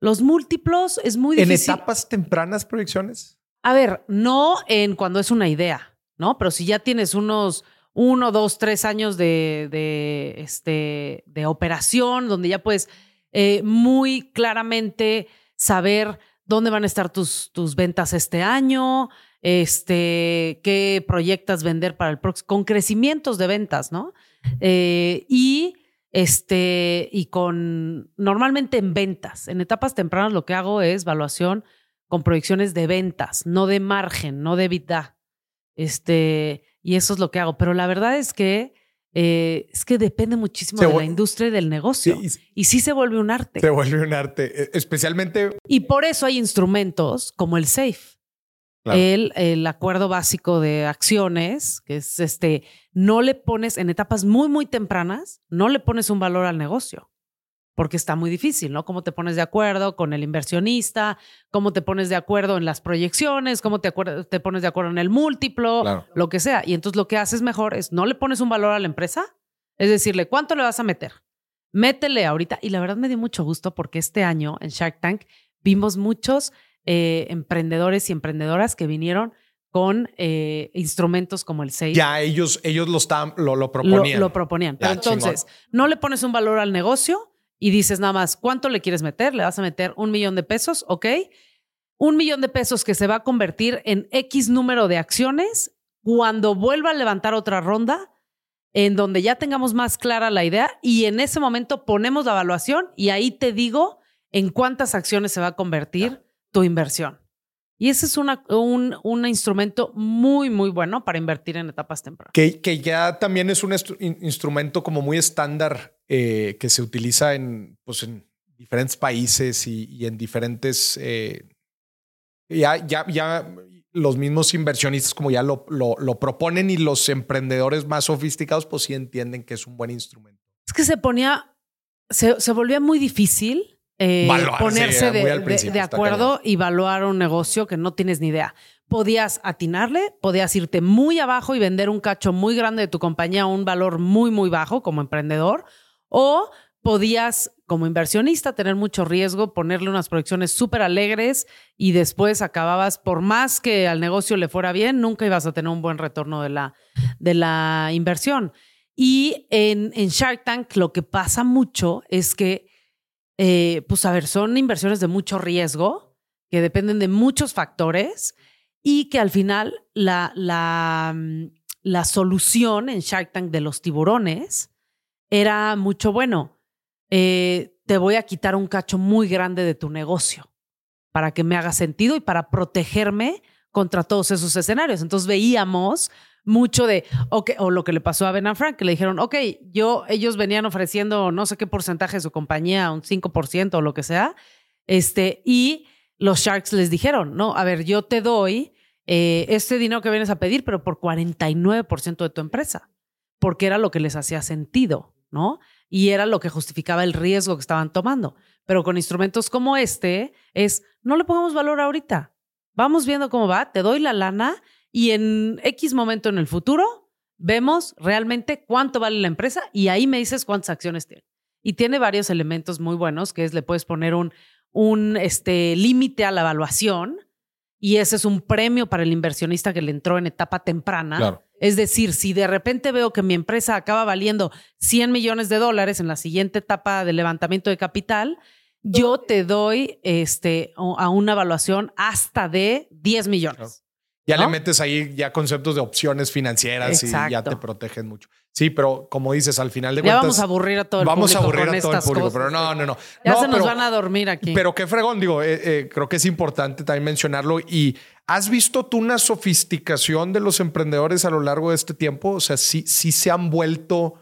S1: Los múltiplos es muy difícil.
S2: ¿En etapas tempranas proyecciones?
S1: A ver, no en cuando es una idea, ¿no? Pero si ya tienes unos uno, dos, tres años de, de, este, de operación, donde ya puedes eh, muy claramente saber dónde van a estar tus, tus ventas este año, este, qué proyectas vender para el próximo, con crecimientos de ventas, ¿no? Eh, y este, y con, normalmente en ventas, en etapas tempranas lo que hago es evaluación con proyecciones de ventas, no de margen, no de EBITDA. Este, y eso es lo que hago. Pero la verdad es que eh, es que depende muchísimo de la industria y del negocio. y, sí se vuelve un arte.
S2: Se vuelve un arte, e, especialmente.
S1: Y por eso hay instrumentos como el SAFE. El, el, acuerdo básico de acciones, que es este, no le pones en etapas muy, muy tempranas, no le pones un valor al negocio porque está muy difícil, ¿no? Cómo te pones de acuerdo con el inversionista, cómo te pones de acuerdo en las proyecciones, cómo te, te pones de acuerdo en el múltiplo, lo que sea. Y entonces lo que haces mejor es no le pones un valor a la empresa, es decirle, ¿cuánto le vas a meter? Métele ahorita. Y la verdad me dio mucho gusto porque este año en Shark Tank vimos muchos eh, emprendedores y emprendedoras que vinieron con eh, instrumentos como el SAFE.
S2: Ya ellos, ellos lo, estaban, lo, proponían.
S1: Lo, proponían. Pero entonces, no le pones un valor al negocio, y dices nada más, ¿cuánto le quieres meter? Le vas a meter un millón de pesos, ¿ok? Un millón de pesos que se va a convertir en X número de acciones cuando vuelva a levantar otra ronda en donde ya tengamos más clara la idea y en ese momento ponemos la evaluación y ahí te digo en cuántas acciones se va a convertir tu inversión. Y ese es una, un, un, instrumento muy, muy bueno para invertir en etapas tempranas.
S2: Que, que ya también es un instrumento como muy estándar eh, que se utiliza en, pues en diferentes países y, en diferentes... Eh, ya, ya, ya los mismos inversionistas como ya lo, lo, lo, proponen y los emprendedores más sofisticados pues sí entienden que es un buen instrumento.
S1: Es que se ponía, se, se volvía muy difícil eh, ponerse de, acuerdo y evaluar un negocio que no tienes ni idea. Podías atinarle, podías irte muy abajo y vender un cacho muy grande de tu compañía a un valor muy, muy bajo como emprendedor, o podías como inversionista tener mucho riesgo, ponerle unas proyecciones súper alegres y después acababas, por más que al negocio le fuera bien, nunca ibas a tener un buen retorno de la, de la inversión. Y en, en Shark Tank lo que pasa mucho es que eh, pues a ver, son inversiones de mucho riesgo, que dependen de muchos factores y que al final la, la, mm, solución en Shark Tank de los tiburones era mucho bueno. Eh, te voy a quitar un cacho muy grande de tu negocio para que me haga sentido y para protegerme contra todos esos escenarios. Entonces veíamos mucho de, okay, o lo que le pasó a Ben Frank, que le dijeron, ok, yo, ellos venían ofreciendo no sé qué porcentaje de su compañía, un 5% o lo que sea, este, y los Sharks les dijeron, no, a ver, yo te doy eh, este dinero que vienes a pedir, pero por 49% de tu empresa, porque era lo que les hacía sentido, ¿no? Y era lo que justificaba el riesgo que estaban tomando. Pero con instrumentos como este, es, no le pongamos valor ahorita. Vamos viendo cómo va, te doy la lana y en X momento en el futuro vemos realmente cuánto vale la empresa y ahí me dices cuántas acciones tiene. Y tiene varios elementos muy buenos, que es le puedes poner un, un este, límite a la evaluación y ese es un premio para el inversionista que le entró en etapa temprana. Es decir, si de repente veo que mi empresa acaba valiendo 100 millones de dólares en la siguiente etapa de levantamiento de capital, yo te doy este, a una evaluación hasta de 10 millones.
S2: Ya le metes ahí ya conceptos de opciones financieras y ya te protegen mucho. Sí, pero como dices, al final de
S1: cuentas. Ya vamos a aburrir a todo el
S2: vamos
S1: público.
S2: Vamos a aburrir a todo el público, pero no, no, no.
S1: Ya
S2: se
S1: nos van a dormir aquí.
S2: Pero qué fregón, digo, eh, eh, creo que es importante también mencionarlo. Y has visto tú una sofisticación de los emprendedores a lo largo de este tiempo. O sea, sí, sí se han vuelto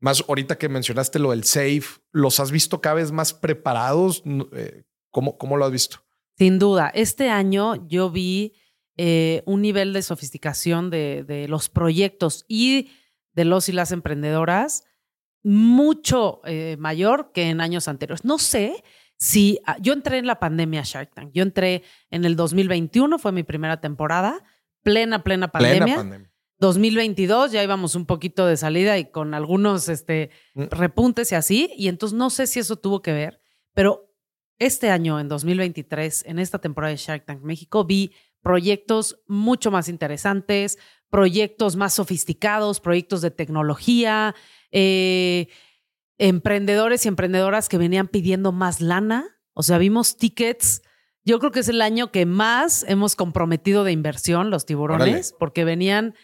S2: más ahorita que mencionaste lo del safe, ¿los has visto cada vez más preparados? Eh, ¿Cómo, cómo lo has visto?
S1: Sin duda. Este año yo vi eh, un nivel de sofisticación de, los proyectos y de los y las emprendedoras mucho eh, mayor que en años anteriores. No sé si ah, yo entré en la pandemia Shark Tank. Yo entré en el 2021, fue mi primera temporada, plena, plena pandemia. Plena pandemia. 2022 ya íbamos un poquito de salida y con algunos este, mm. repuntes y así. Y entonces no sé si eso tuvo que ver, pero este año, en 2023, en esta temporada de Shark Tank México, vi proyectos mucho más interesantes, proyectos más sofisticados, proyectos de tecnología, eh, emprendedores y emprendedoras que venían pidiendo más lana. O sea, vimos tickets. Yo creo que es el año que más hemos comprometido de inversión los tiburones, porque venían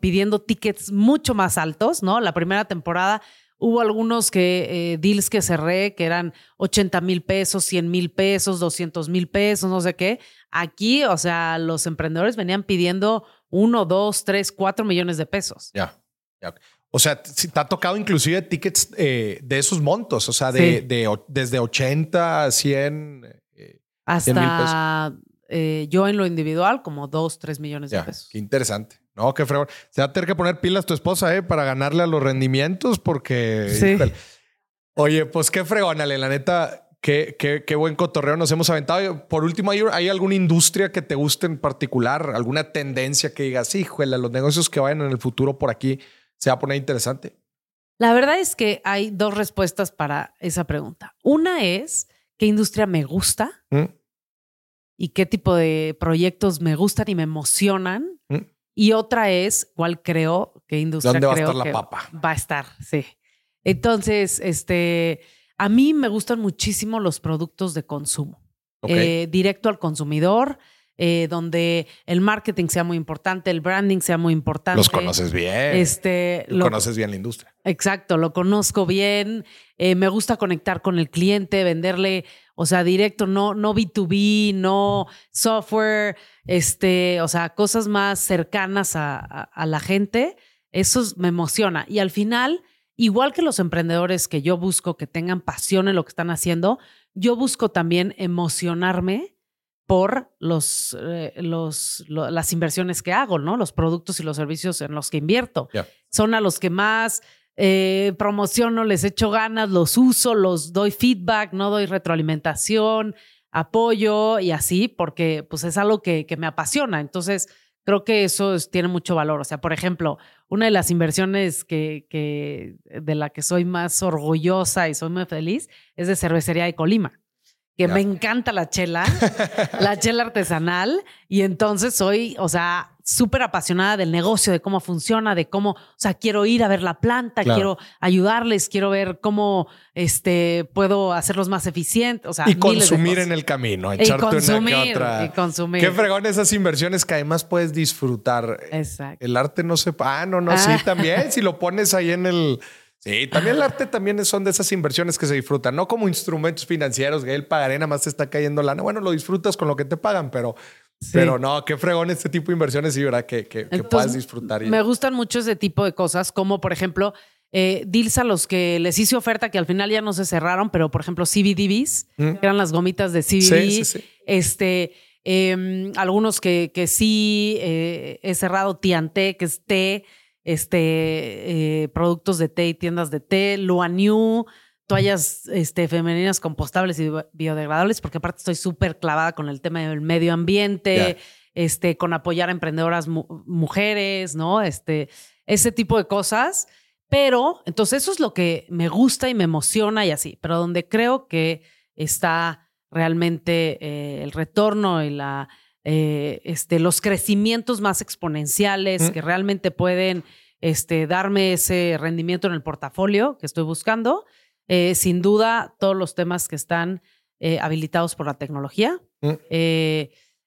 S1: pidiendo tickets mucho más altos, ¿no? La primera temporada Hubo algunos que, eh, deals que cerré que eran 80 mil pesos, 100 mil pesos, 200 mil pesos, no sé qué. Aquí, o sea, los emprendedores venían pidiendo uno, dos, tres, cuatro millones de pesos.
S2: Ya, ya. O sea, te ha tocado inclusive tickets eh, de esos montos, o sea, de, desde 80 a 100.
S1: Eh, Hasta yo en lo individual, como dos, tres millones de pesos.
S2: Qué interesante. No, qué fregón. Se va a tener que poner pilas tu esposa, ¿eh? Para ganarle a los rendimientos, porque. Sí. Oye, pues qué fregón, Ale. La neta, qué, qué, qué, buen cotorreo nos hemos aventado. Por último, ¿hay, alguna industria que te guste en particular? ¿Alguna tendencia que digas, híjole, los negocios que vayan en el futuro por aquí se va a poner interesante?
S1: La verdad es que hay dos respuestas para esa pregunta. Una es, ¿qué industria me gusta? ¿Mm? ¿Y qué tipo de proyectos me gustan y me emocionan? ¿Mm? Y otra es cuál creo, qué industria
S2: ¿Dónde
S1: va
S2: a estar la papa?
S1: Va a estar, sí. Entonces, este, a mí me gustan muchísimo los productos de consumo. Eh, directo al consumidor, eh, donde el marketing sea muy importante, el branding sea muy importante.
S2: Los conoces bien.
S1: Este,
S2: lo, conoces bien la industria.
S1: Exacto, lo conozco bien. Eh, me gusta conectar con el cliente, venderle, o sea, directo, no, no B2B, no software, este, o sea, cosas más cercanas a, a la gente. Eso me emociona. Y al final, igual que los emprendedores que yo busco que tengan pasión en lo que están haciendo, yo busco también emocionarme por los, eh, los, las inversiones que hago, ¿no? Los productos y los servicios en los que invierto. Son a los que más eh, promociono, les echo ganas, los uso, los doy feedback, no doy retroalimentación, apoyo y así, porque pues es algo que, que me apasiona. Entonces, creo que eso tiene mucho valor. O sea, por ejemplo, una de las inversiones que, que, de la que soy más orgullosa y soy muy feliz es de Cervecería de Colima que me encanta la chela, la chela artesanal, y entonces soy, o sea, súper apasionada del negocio, de cómo funciona, de cómo, o sea, quiero ir a ver la planta, quiero ayudarles, quiero ver cómo este, puedo hacerlos más eficientes, o sea,
S2: y consumir en el camino, echarte
S1: consumir,
S2: una que otra.
S1: Y consumir.
S2: Qué fregón esas inversiones que además puedes disfrutar.
S1: Exacto.
S2: El arte no se, ah, no, no, sí, ah. también, si lo pones ahí en el Sí, también el arte también son de esas inversiones que se disfrutan, no como instrumentos financieros que el pagaré nada más te está cayendo lana. Bueno, lo disfrutas con lo que te pagan, pero, pero no, qué fregón este tipo de inversiones y ¿verdad? Que, que, puedas disfrutar.
S1: Me gustan mucho ese tipo de cosas, como por ejemplo, eh, deals a los que les hice oferta que al final ya no se cerraron, pero por ejemplo, CBDBs, mm. que eran las gomitas de CBD. este, em, algunos que, que sí eh, he cerrado, Tiante, que es té este, eh, productos de té y tiendas de té, Luaniu, toallas este, femeninas compostables y biodegradables, porque aparte estoy súper clavada con el tema del medio ambiente, este, con apoyar a emprendedoras mujeres, ¿no? Este, ese tipo de cosas. Pero, entonces eso es lo que me gusta y me emociona y así, pero donde creo que está realmente eh, el retorno y la, eh, este, los crecimientos más exponenciales que realmente pueden este, darme ese rendimiento en el portafolio que estoy buscando. Eh, sin duda, todos los temas que están eh, habilitados por la tecnología.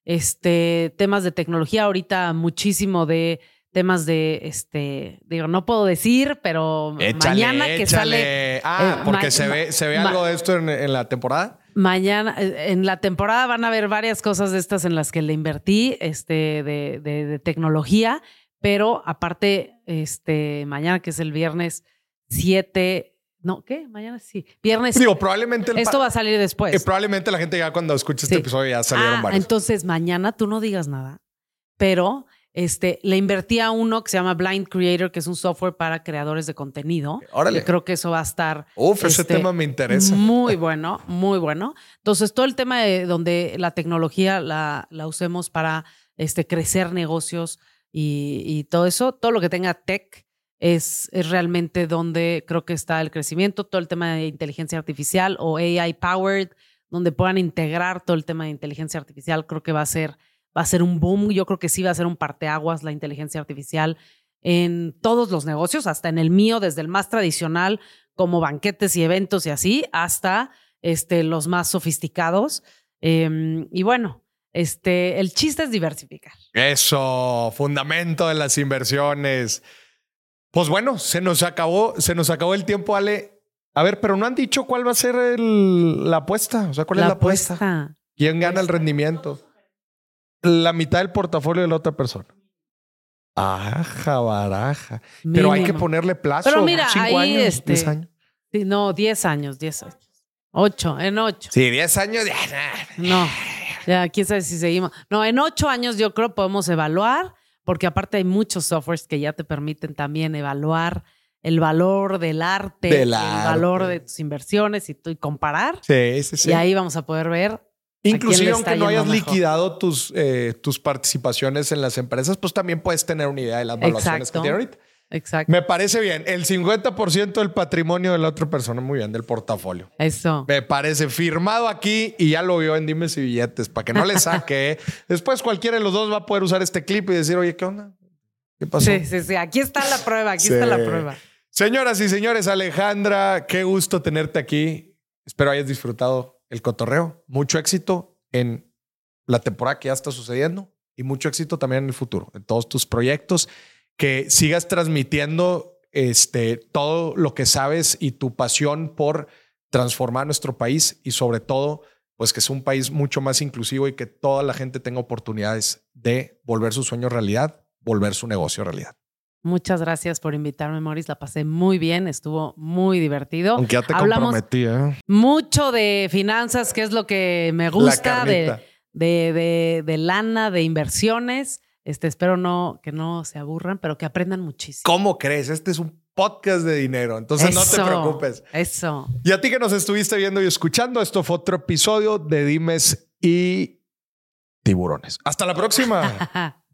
S1: este, temas de tecnología, ahorita muchísimo de temas de, este, digo, no puedo decir, pero mañana que sale...
S2: Ah, porque se ve, se ve algo de esto en, la temporada.
S1: Mañana, eh, en la temporada van a haber varias cosas de estas en las que le invertí, este, de, de, tecnología, pero aparte, este, mañana que es el viernes 7, no, ¿qué? Mañana sí. Viernes.
S2: Digo, probablemente.
S1: esto va a salir después.
S2: Eh, probablemente la gente ya cuando escuche este episodio ya salieron ah, varios.
S1: Entonces, mañana tú no digas nada, pero este, le invertí a uno que se llama Blind Creator, que es un software para creadores de contenido. Órale. creo que eso va a estar.
S2: Uf, ese este, tema me interesa. <laughs>
S1: Muy bueno, muy bueno. Entonces, todo el tema de donde la tecnología la, la usemos para este, crecer negocios y, y todo eso, todo lo que tenga tech es, realmente donde creo que está el crecimiento, todo el tema de inteligencia artificial o AI powered, donde puedan integrar todo el tema de inteligencia artificial, creo que va a ser, va a ser un boom. Yo creo que sí va a ser un parteaguas la inteligencia artificial en todos los negocios, hasta en el mío, desde el más tradicional, como banquetes y eventos y así, hasta este, los más sofisticados. Em, y bueno, este, el chiste es diversificar.
S2: Eso, fundamento de las inversiones. Pues bueno, se nos acabó, se nos acabó el tiempo, Ale. A ver, pero no han dicho cuál va a ser la apuesta. O sea, cuál es la apuesta. ¿Quién gana el rendimiento? La mitad del portafolio de la otra persona. Aja, baraja. Pero hay que ponerle plazo.
S1: Pero mira, ¿Cinco años? Este, ¿Diez años? Sí, no, diez años, diez años. Ocho, en ocho.
S2: Sí, diez años.
S1: No, ya, quién sabe si seguimos. No, en ocho años yo creo podemos evaluar porque aparte hay muchos softwares que ya te permiten también evaluar el valor del arte, el valor de tus inversiones y, comparar.
S2: Sí, sí, sí.
S1: Y ahí vamos a poder ver.
S2: Inclusive aunque no hayas liquidado tus, eh, tus participaciones en las empresas, pues también puedes tener una idea de las valuaciones que tiene ahorita.
S1: Exacto.
S2: Me parece bien. El 50% del patrimonio de la otra persona, muy bien, del portafolio.
S1: Eso.
S2: Me parece firmado aquí y ya lo vio en Dimes y Billetes para que no le saque. <laughs> Después cualquiera de los dos va a poder usar este clip y decir, oye, ¿qué onda? ¿Qué pasó?
S1: Sí, sí, sí. Aquí está la prueba, aquí está la prueba.
S2: Señoras y señores, Alejandra, qué gusto tenerte aquí. Espero hayas disfrutado el cotorreo. Mucho éxito en la temporada que ya está sucediendo y mucho éxito también en el futuro, en todos tus proyectos que sigas transmitiendo este, todo lo que sabes y tu pasión por transformar nuestro país y sobre todo, pues que es un país mucho más inclusivo y que toda la gente tenga oportunidades de volver su sueño realidad, volver su negocio realidad.
S1: Muchas gracias por invitarme, Maurice. La pasé muy bien, estuvo muy divertido.
S2: Aunque ya te comprometí, ¿eh?
S1: Mucho de finanzas, que es lo que me gusta, de, de, de, lana, de inversiones. Este, espero no, que no se aburran, pero que aprendan muchísimo.
S2: ¿Cómo crees? Este es un podcast de dinero, entonces no te preocupes.
S1: Eso.
S2: Y a ti que nos estuviste viendo y escuchando, esto fue otro episodio de Dimes y Tiburones. Hasta la próxima. <laughs>